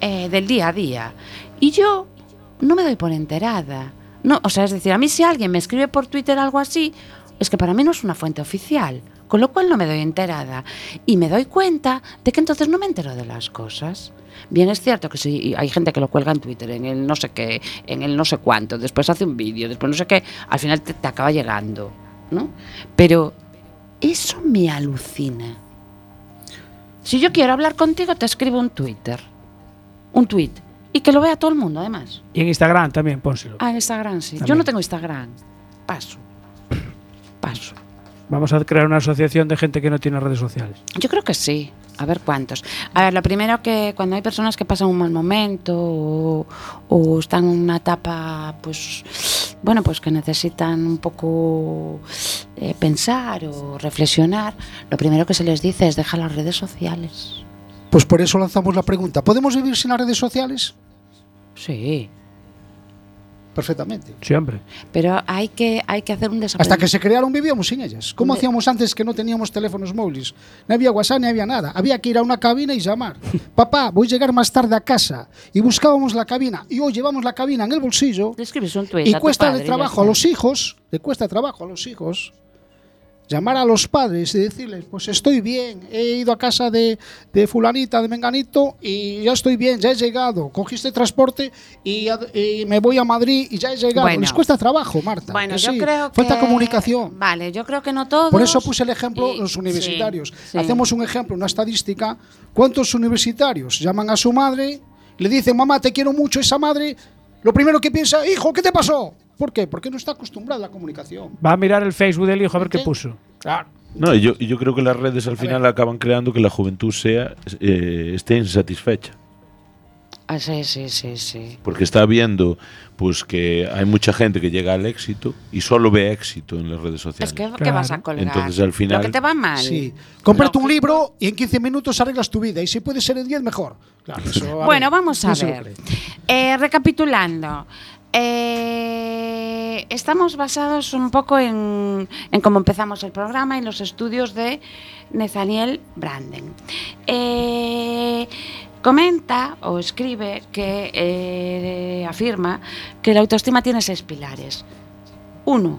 eh, del día a día. Y yo no me doy por enterada. No, o sea, es decir, a mí si alguien me escribe por Twitter algo así, es que para mí no es una fuente oficial, con lo cual no me doy enterada. Y me doy cuenta de que entonces no me entero de las cosas. Bien es cierto que si hay gente que lo cuelga en Twitter, en el no sé qué, en el no sé cuánto, después hace un vídeo, después no sé qué, al final te, te acaba llegando, ¿no? Pero eso me alucina. Si yo quiero hablar contigo, te escribo un Twitter. Un tweet. Y que lo vea todo el mundo, además. Y en Instagram también, pónselo. Ah, en Instagram sí. Yo no tengo Instagram. Paso. Paso. Vamos a crear una asociación de gente que no tiene redes sociales. Yo creo que sí. A ver cuántos. A ver, lo primero que cuando hay personas que pasan un mal momento o, o están en una etapa, pues, bueno, pues que necesitan un poco eh, pensar o reflexionar, lo primero que se les dice es dejar las redes sociales. Pues por eso lanzamos la pregunta. ¿Podemos vivir sin las redes sociales? Sí. Perfectamente. Siempre. Pero hay que, hay que hacer un Hasta desaprendizaje. que se crearon vivíamos sin ellas. ¿Cómo De- hacíamos antes que no teníamos teléfonos móviles? No había WhatsApp ni había nada. Había que ir a una cabina y llamar. Papá, voy a llegar más tarde a casa. Y buscábamos la cabina. Y hoy llevamos la cabina en el bolsillo. Le escribes un tweet Y a tu cuesta padre de trabajo a los hijos, le cuesta trabajo a los hijos llamar a los padres y decirles, pues estoy bien, he ido a casa de, de fulanita, de menganito y ya estoy bien, ya he llegado, cogí este transporte y, me voy a Madrid y ya he llegado. Bueno. Les cuesta trabajo, Marta. Bueno, yo sí. creo que... Falta comunicación. Vale, yo creo que no todos. Por eso puse el ejemplo y- los universitarios. sí, sí. Hacemos un ejemplo, una estadística. ¿Cuántos universitarios llaman a su madre, le dicen, mamá, te quiero mucho, esa madre, lo primero que piensa, hijo, ¿qué te pasó? ¿Por qué? Porque no está acostumbrada a la comunicación. Va a mirar el Facebook del hijo a ver qué ¿Qué? puso. Claro. No, y yo, y yo creo que las redes al final acaban creando que la juventud sea eh, esté insatisfecha. Ah, sí, sí, sí, sí. Porque está viendo pues que hay mucha gente que llega al éxito y solo ve éxito en las redes sociales. Es que, ¿qué Claro. vas a colgar? Entonces, al final- Lo que te va mal. Sí. Comprate un libro y en 15 minutos arreglas tu vida. Y si puede ser en 10, mejor. Claro, eso, Bueno, vamos a ver. Eh, recapitulando. Eh, estamos basados un poco en, en cómo empezamos el programa y los estudios de Nathaniel Branden. Eh, comenta o escribe que eh, afirma que la autoestima tiene seis pilares. Uno,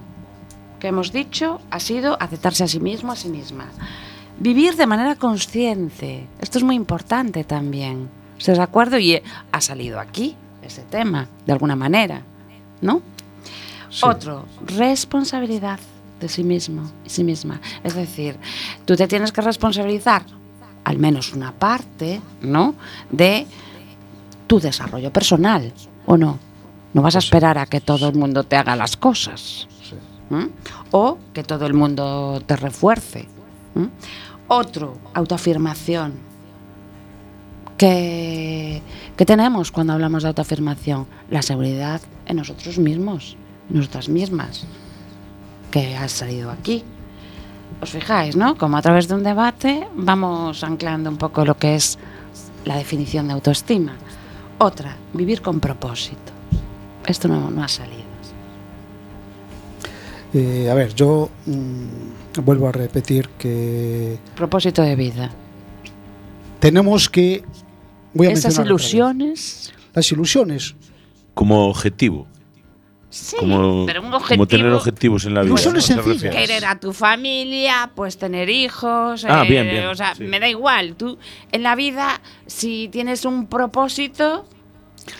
que hemos dicho, ha sido aceptarse a sí mismo, a sí misma. Vivir de manera consciente. Esto es muy importante también. ¿Estás de acuerdo? Y ha salido aquí ese tema, de alguna manera, ¿no? Otro, responsabilidad de sí mismo y sí misma. Es decir, tú te tienes que responsabilizar, al menos una parte, ¿no? De tu desarrollo personal, ¿o no? No vas a esperar a que todo el mundo te haga las cosas. O que todo el mundo te refuerce. Otro, autoafirmación. Que, que tenemos cuando hablamos de autoafirmación? La seguridad en nosotros mismos, en nosotras mismas, que ha salido aquí. Os fijáis, ¿no? Como a través de un debate vamos anclando un poco lo que es la definición de autoestima. Otra, vivir con propósito. Esto no, no ha salido. Eh, a ver, yo mm, vuelvo a repetir que Propósito de vida. tenemos que. Voy a Esas ilusiones. Las ilusiones. Como objetivo. Sí, como, pero un como objetivo. tener objetivos en la vida. Ilusiones sencillas. Querer a tu familia, pues tener hijos. Ah, eh, bien, bien, O sea, sí. me da igual. Tú, en la vida, si tienes un propósito,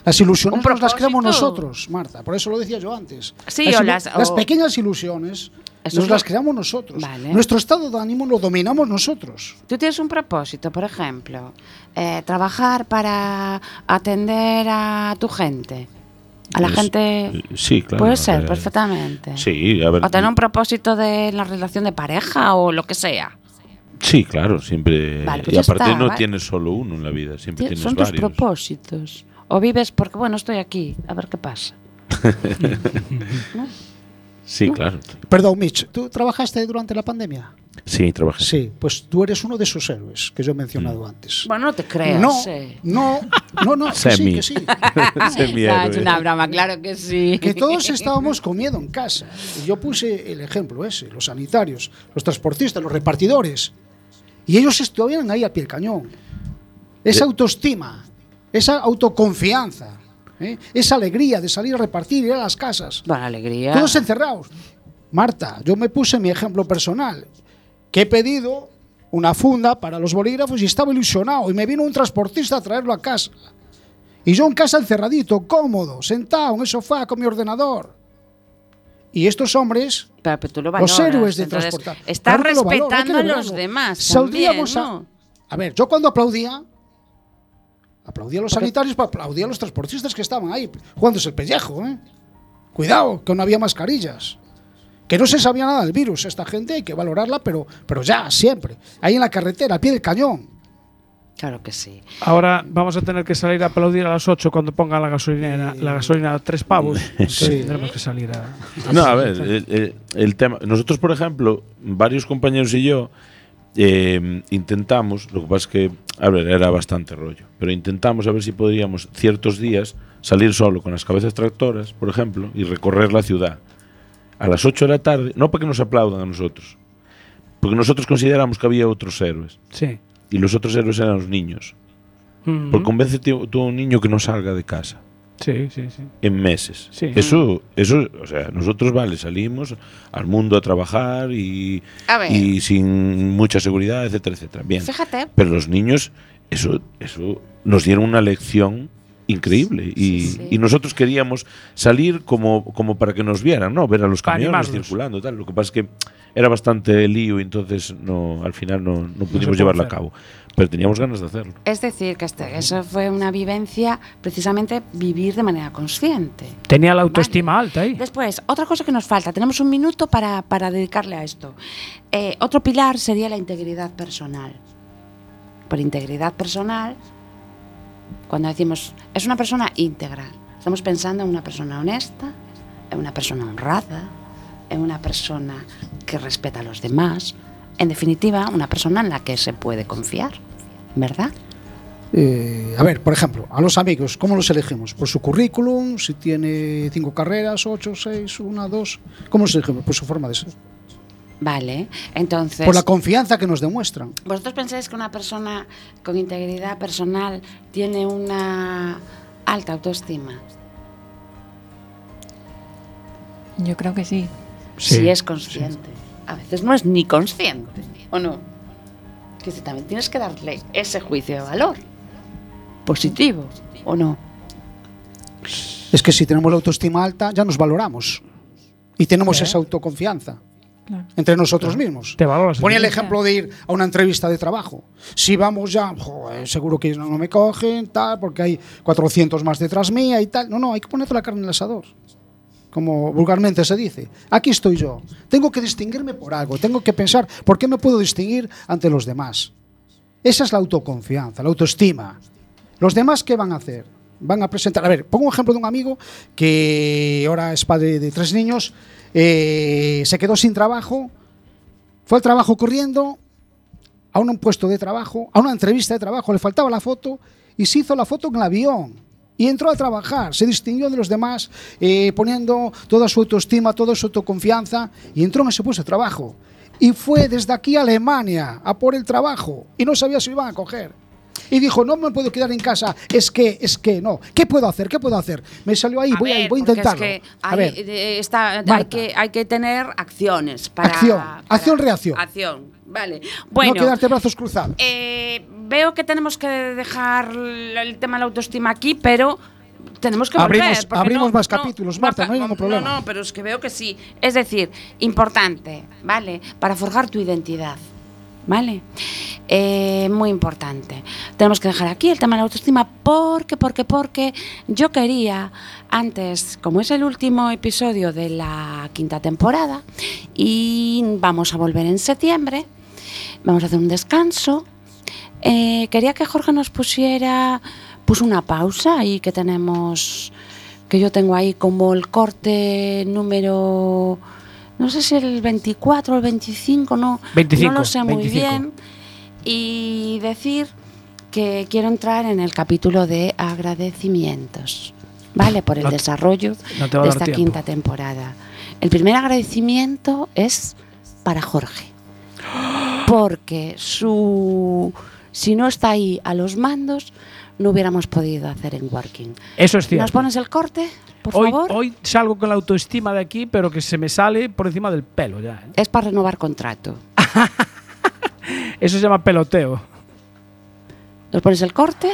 Las ilusiones nos las creamos nosotros, Marta. Por eso lo decía yo antes. Sí, las, o las- las o- pequeñas ilusiones Eso nos es las lo- creamos nosotros. Vale. Nuestro estado de ánimo lo dominamos nosotros. tú tienes un propósito, por ejemplo, eh, trabajar para atender a tu gente. A la Es- gente. Sí, claro. Puede ser, ver. perfectamente. Sí, a ver. O tener un propósito de la relación de pareja o lo que sea. Sí, claro, siempre. Vale, pues y ya aparte está, no ¿vale? tienes solo uno en la vida, siempre Tie- tienes Son tus varios. propósitos. O vives porque, bueno, estoy aquí, a ver qué pasa. Sí, claro. Perdón, Mitch, ¿tú trabajaste durante la pandemia? Sí, trabajé. Sí, pues tú eres uno de esos héroes que yo he mencionado antes. Bueno, no te creas. no, eh. no, no, no, que sí, que sí. Es una broma, claro que sí. Que todos estábamos comiendo en casa. Y yo puse el ejemplo ese, los sanitarios, los transportistas, los repartidores. Y ellos estuvieron ahí al pie del cañón. Esa autoestima, esa autoconfianza, ¿eh? esa alegría de salir a repartir, ir a las casas. Bueno, alegría. Todos encerrados. Marta, yo me puse mi ejemplo personal, que he pedido una funda para los bolígrafos y estaba ilusionado y me vino un transportista a traerlo a casa. Y yo en casa encerradito, cómodo, sentado en el sofá con mi ordenador. Y estos hombres, Pero, pero tú lo los héroes de transportar. Estás respetando a los demás. Saldríamos también, a- ¿no? A ver, yo cuando aplaudía, aplaudía a los sanitarios, aplaudía a los transportistas que estaban ahí, jugándose el pellejo, ¿eh? Cuidado, que no había mascarillas. Que no se sabía nada del virus. Esta gente hay que valorarla, pero, pero ya, siempre. Ahí en la carretera, al pie del cañón. Claro que sí. Ahora vamos a tener que salir a aplaudir a las 8 cuando pongan la gasolina, la gasolina a tres pavos. Sí. Tendremos que salir a. No, a ver, el, el- el tema. Nosotros, por ejemplo, varios compañeros y yo eh, intentamos, lo que pasa es que, a ver, era bastante rollo, pero intentamos a ver si podríamos ciertos días salir solo con las cabezas tractoras, por ejemplo, y recorrer la ciudad a las 8 de la tarde, no para que nos aplaudan a nosotros, porque nosotros consideramos que había otros héroes, Sí. y los otros héroes eran los niños. Ujú. Porque convence tú a un niño que no salga de casa Sí, sí, sí. en meses. Sí. Eso, eso, o sea, nosotros vale, salimos al mundo a trabajar y, A ver. y sin mucha seguridad, etcétera, etcétera. Bien. Fíjate. Pero los niños, eso, eso nos dieron una lección increíble y, sí. y nosotros queríamos salir como, como para que nos vieran, ¿no? Ver a los camiones circulando, tal. Lo que pasa es que era bastante lío y entonces no, al final no, no pudimos pudo llevarlo a cabo. Pero teníamos ganas de hacerlo. Es decir, que este- eso fue una vivencia, precisamente vivir de manera consciente. Tenía la autoestima alta ahí. Después, otra cosa que nos falta, tenemos un minuto para, para dedicarle a esto. Eh, otro pilar sería la integridad personal. Por integridad personal, cuando decimos es una persona íntegra, estamos pensando en una persona honesta, en una persona honrada, en una persona que respeta a los demás, en definitiva, una persona en la que se puede confiar, ¿verdad? Eh, a ver, por ejemplo, a los amigos, ¿cómo los elegimos? ¿Por su currículum? Si tiene cinco carreras, ocho, seis, una, dos. ¿Cómo los elegimos? Por su forma de ser. Vale, entonces... Por la confianza que nos demuestran. ¿Vosotros pensáis que una persona con integridad personal tiene una alta autoestima? Yo creo que sí. Sí, si es consciente. A veces no es ni consciente, ¿o no? Que si también tienes que darle ese juicio de valor. Positivo, ¿o no? Es que si tenemos la autoestima alta, ya nos valoramos. Y tenemos ¿Eh? esa autoconfianza Claro. entre nosotros mismos. Te valoras. Ponía el ejemplo de ir a una entrevista de trabajo. Si vamos ya, joder, seguro que no, no me cogen, tal, porque hay 400 más detrás mía y tal. No, no, hay que poner la carne en el asador. Como vulgarmente se dice. Aquí estoy yo. Tengo que distinguirme por algo. Tengo que pensar por qué me puedo distinguir ante los demás. Esa es la autoconfianza, la autoestima. Los demás, ¿qué van a hacer? Van a presentar. A ver, pongo un ejemplo de un amigo que ahora es padre de tres niños, eh, se quedó sin trabajo, fue al trabajo corriendo, a un puesto de trabajo, a una entrevista de trabajo, le faltaba la foto y se hizo la foto en el avión. Y entró a trabajar, se distinguió de los demás, eh, poniendo toda su autoestima, toda su autoconfianza, y entró en ese puesto de trabajo. Y fue desde aquí a Alemania a por el trabajo, y no sabía si lo iban a coger. Y dijo, no me puedo quedar en casa, es que, es que, no. ¿Qué puedo hacer? ¿Qué puedo hacer? Me salió ahí, A voy, a, ver, voy a intentarlo. Es que a hay, ver, eh, está- hay, que, hay que tener acciones para. Acción. para- Acción, reacción. Acción, vale. Bueno, no quedarte brazos cruzados. eh, veo que tenemos que dejar el tema de la autoestima aquí, pero tenemos que volver. Abrimos- más capítulos, Marta, no hay ningún problema. No, no, pero es que veo que sí. Es decir, importante, ¿vale? Para forjar tu identidad. ¿Vale? Eh, muy importante. Tenemos que dejar aquí el tema de la autoestima porque, porque, porque yo quería, antes, como es el último episodio de la quinta temporada, y vamos a volver en septiembre, vamos a hacer un descanso. eh, quería que Jorge nos pusiera puso una pausa ahí que tenemos que yo tengo ahí como el corte número no sé si el 24 o el 25 no 25, no lo sé muy 25. bien y decir que quiero entrar en el capítulo de agradecimientos vale por el No desarrollo no de esta tiempo. quinta temporada el primer agradecimiento es para Jorge porque su si no está ahí a los mandos no hubiéramos podido hacer en working. Eso es cierto. ¿Nos pones el corte, por hoy, favor? hoy salgo con la autoestima de aquí, pero que se me sale por encima del pelo ya. ¿eh? Es para renovar contrato. Eso se llama peloteo. ¿Nos pones el corte?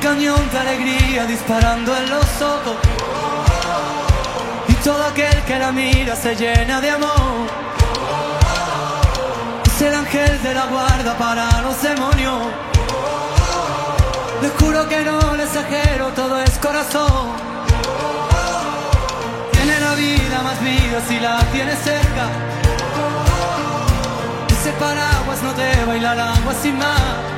Cañón de alegría disparando en los ojos. Y todo aquel que la mira se llena de amor. Es el ángel de la guarda para los demonios. Les juro que no le exagero, todo es corazón. Tiene la vida más vida si la tiene cerca. Ese paraguas no te baila el agua sin más.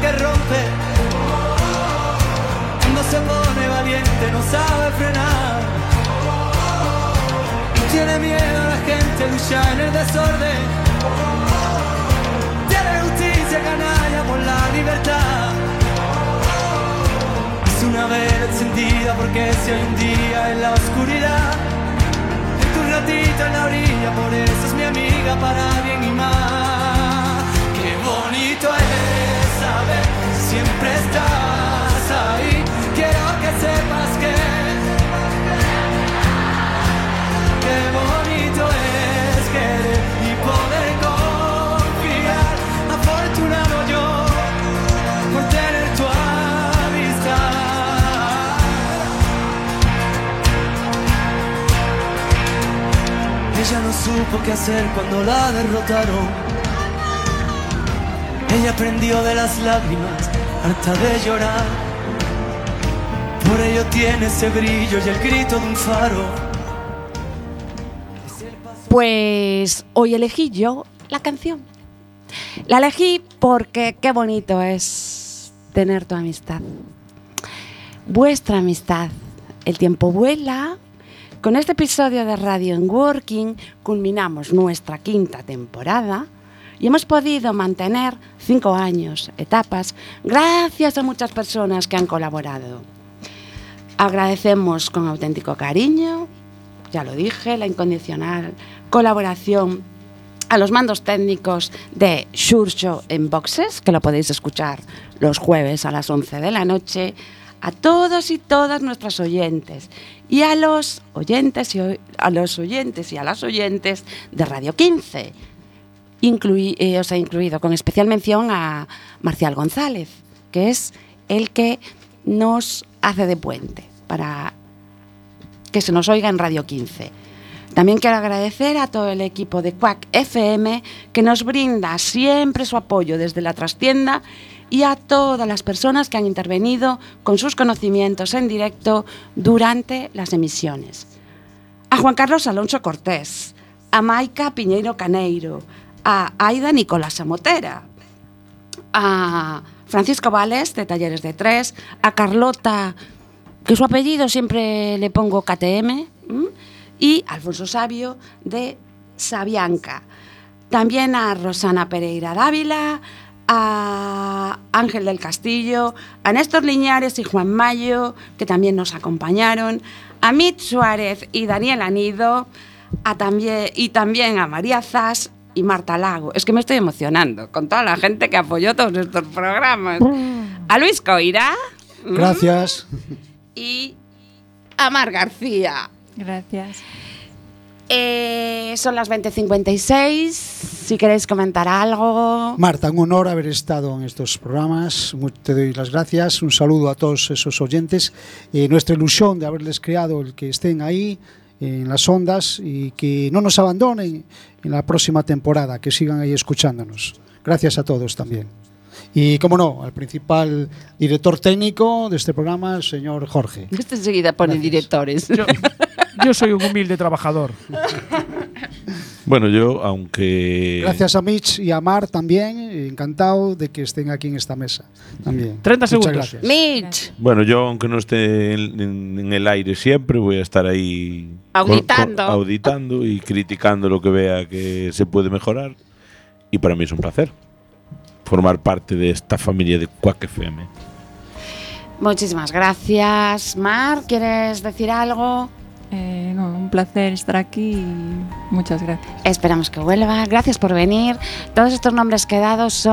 que rompe. Cuando se pone valiente no sabe frenar. No tiene miedo a la gente, lucha en el desorden. Es una vela encendida porque si hay un día en la oscuridad, es un ratito en la orilla, por eso es mi amiga para bien y mal. Qué bonito es saber siempre estás ahí. Quiero que sepas que qué hacer cuando la derrotaron. Ella aprendió de las lágrimas, harta de llorar. Por ello tiene ese brillo y el grito de un faro. Pues hoy elegí yo la canción. La elegí porque qué bonito es tener tu amistad. Vuestra amistad. El tiempo vuela. Con este episodio de Radio en Working culminamos nuestra quinta temporada. y hemos podido mantener cinco años, etapas, gracias a muchas personas que han colaborado. Agradecemos con auténtico cariño, ya lo dije, la incondicional colaboración a los mandos técnicos de Xurxo en Boxes, que lo podéis escuchar los jueves a las 11 de la noche, a todos y todas nuestras oyentes y a los oyentes y a los oyentes y a las oyentes de Radio 15. Incluí- eh, os he incluido con especial mención a Marcial González, que es el que nos hace de puente para que se nos oiga en Radio 15. También quiero agradecer a todo el equipo de Quack FM que nos brinda siempre su apoyo desde la trastienda y a todas las personas que han intervenido con sus conocimientos en directo durante las emisiones. A Juan Carlos Alonso Cortés, a Maica Piñeiro Caneiro, a Aida Nicolás Motera, a Francisco Vales de Talleres de Tres, a Carlota, que su apellido siempre le pongo KTM, y Alfonso Sabio de Sabianca. También a Rosana Pereira Dávila, a Ángel del Castillo, a Néstor Liñares y Juan Mayo, que también nos acompañaron, a Mit Suárez y Daniel Anido, a también, y también a María Zas y Marta Lago. Es que me estoy emocionando con toda la gente que apoyó todos estos programas. A Luis Coira. Gracias. y a Mar García. Gracias. Eh, son las 20.56. Si queréis comentar algo. Marta, un honor haber estado en estos programas. Te doy las gracias. Un saludo a todos esos oyentes. Eh, nuestra ilusión de haberles creado el que estén ahí en las ondas y que no nos abandonen en la próxima temporada, que sigan ahí escuchándonos. Gracias a todos también. Y, como no, al principal director técnico de este programa, el señor Jorge. Este enseguida pone Gracias. directores. Yo, yo soy un humilde trabajador. Bueno, yo, aunque. Gracias a Mitch y a Mar también. Encantado de que estén aquí en esta mesa. También. 30 Muchas segundos. gracias. Mitch, Bueno, yo, aunque no esté en, en- en el aire siempre, voy a estar ahí. Auditando. auditando y criticando lo que vea que se puede mejorar. Y para mí es un placer formar parte de esta familia de Quack FM. muchísimas gracias. Mar, ¿quieres decir algo? Eh, no, un placer estar aquí y muchas gracias. Esperamos que vuelva. Gracias por venir. Todos estos nombres que he dado son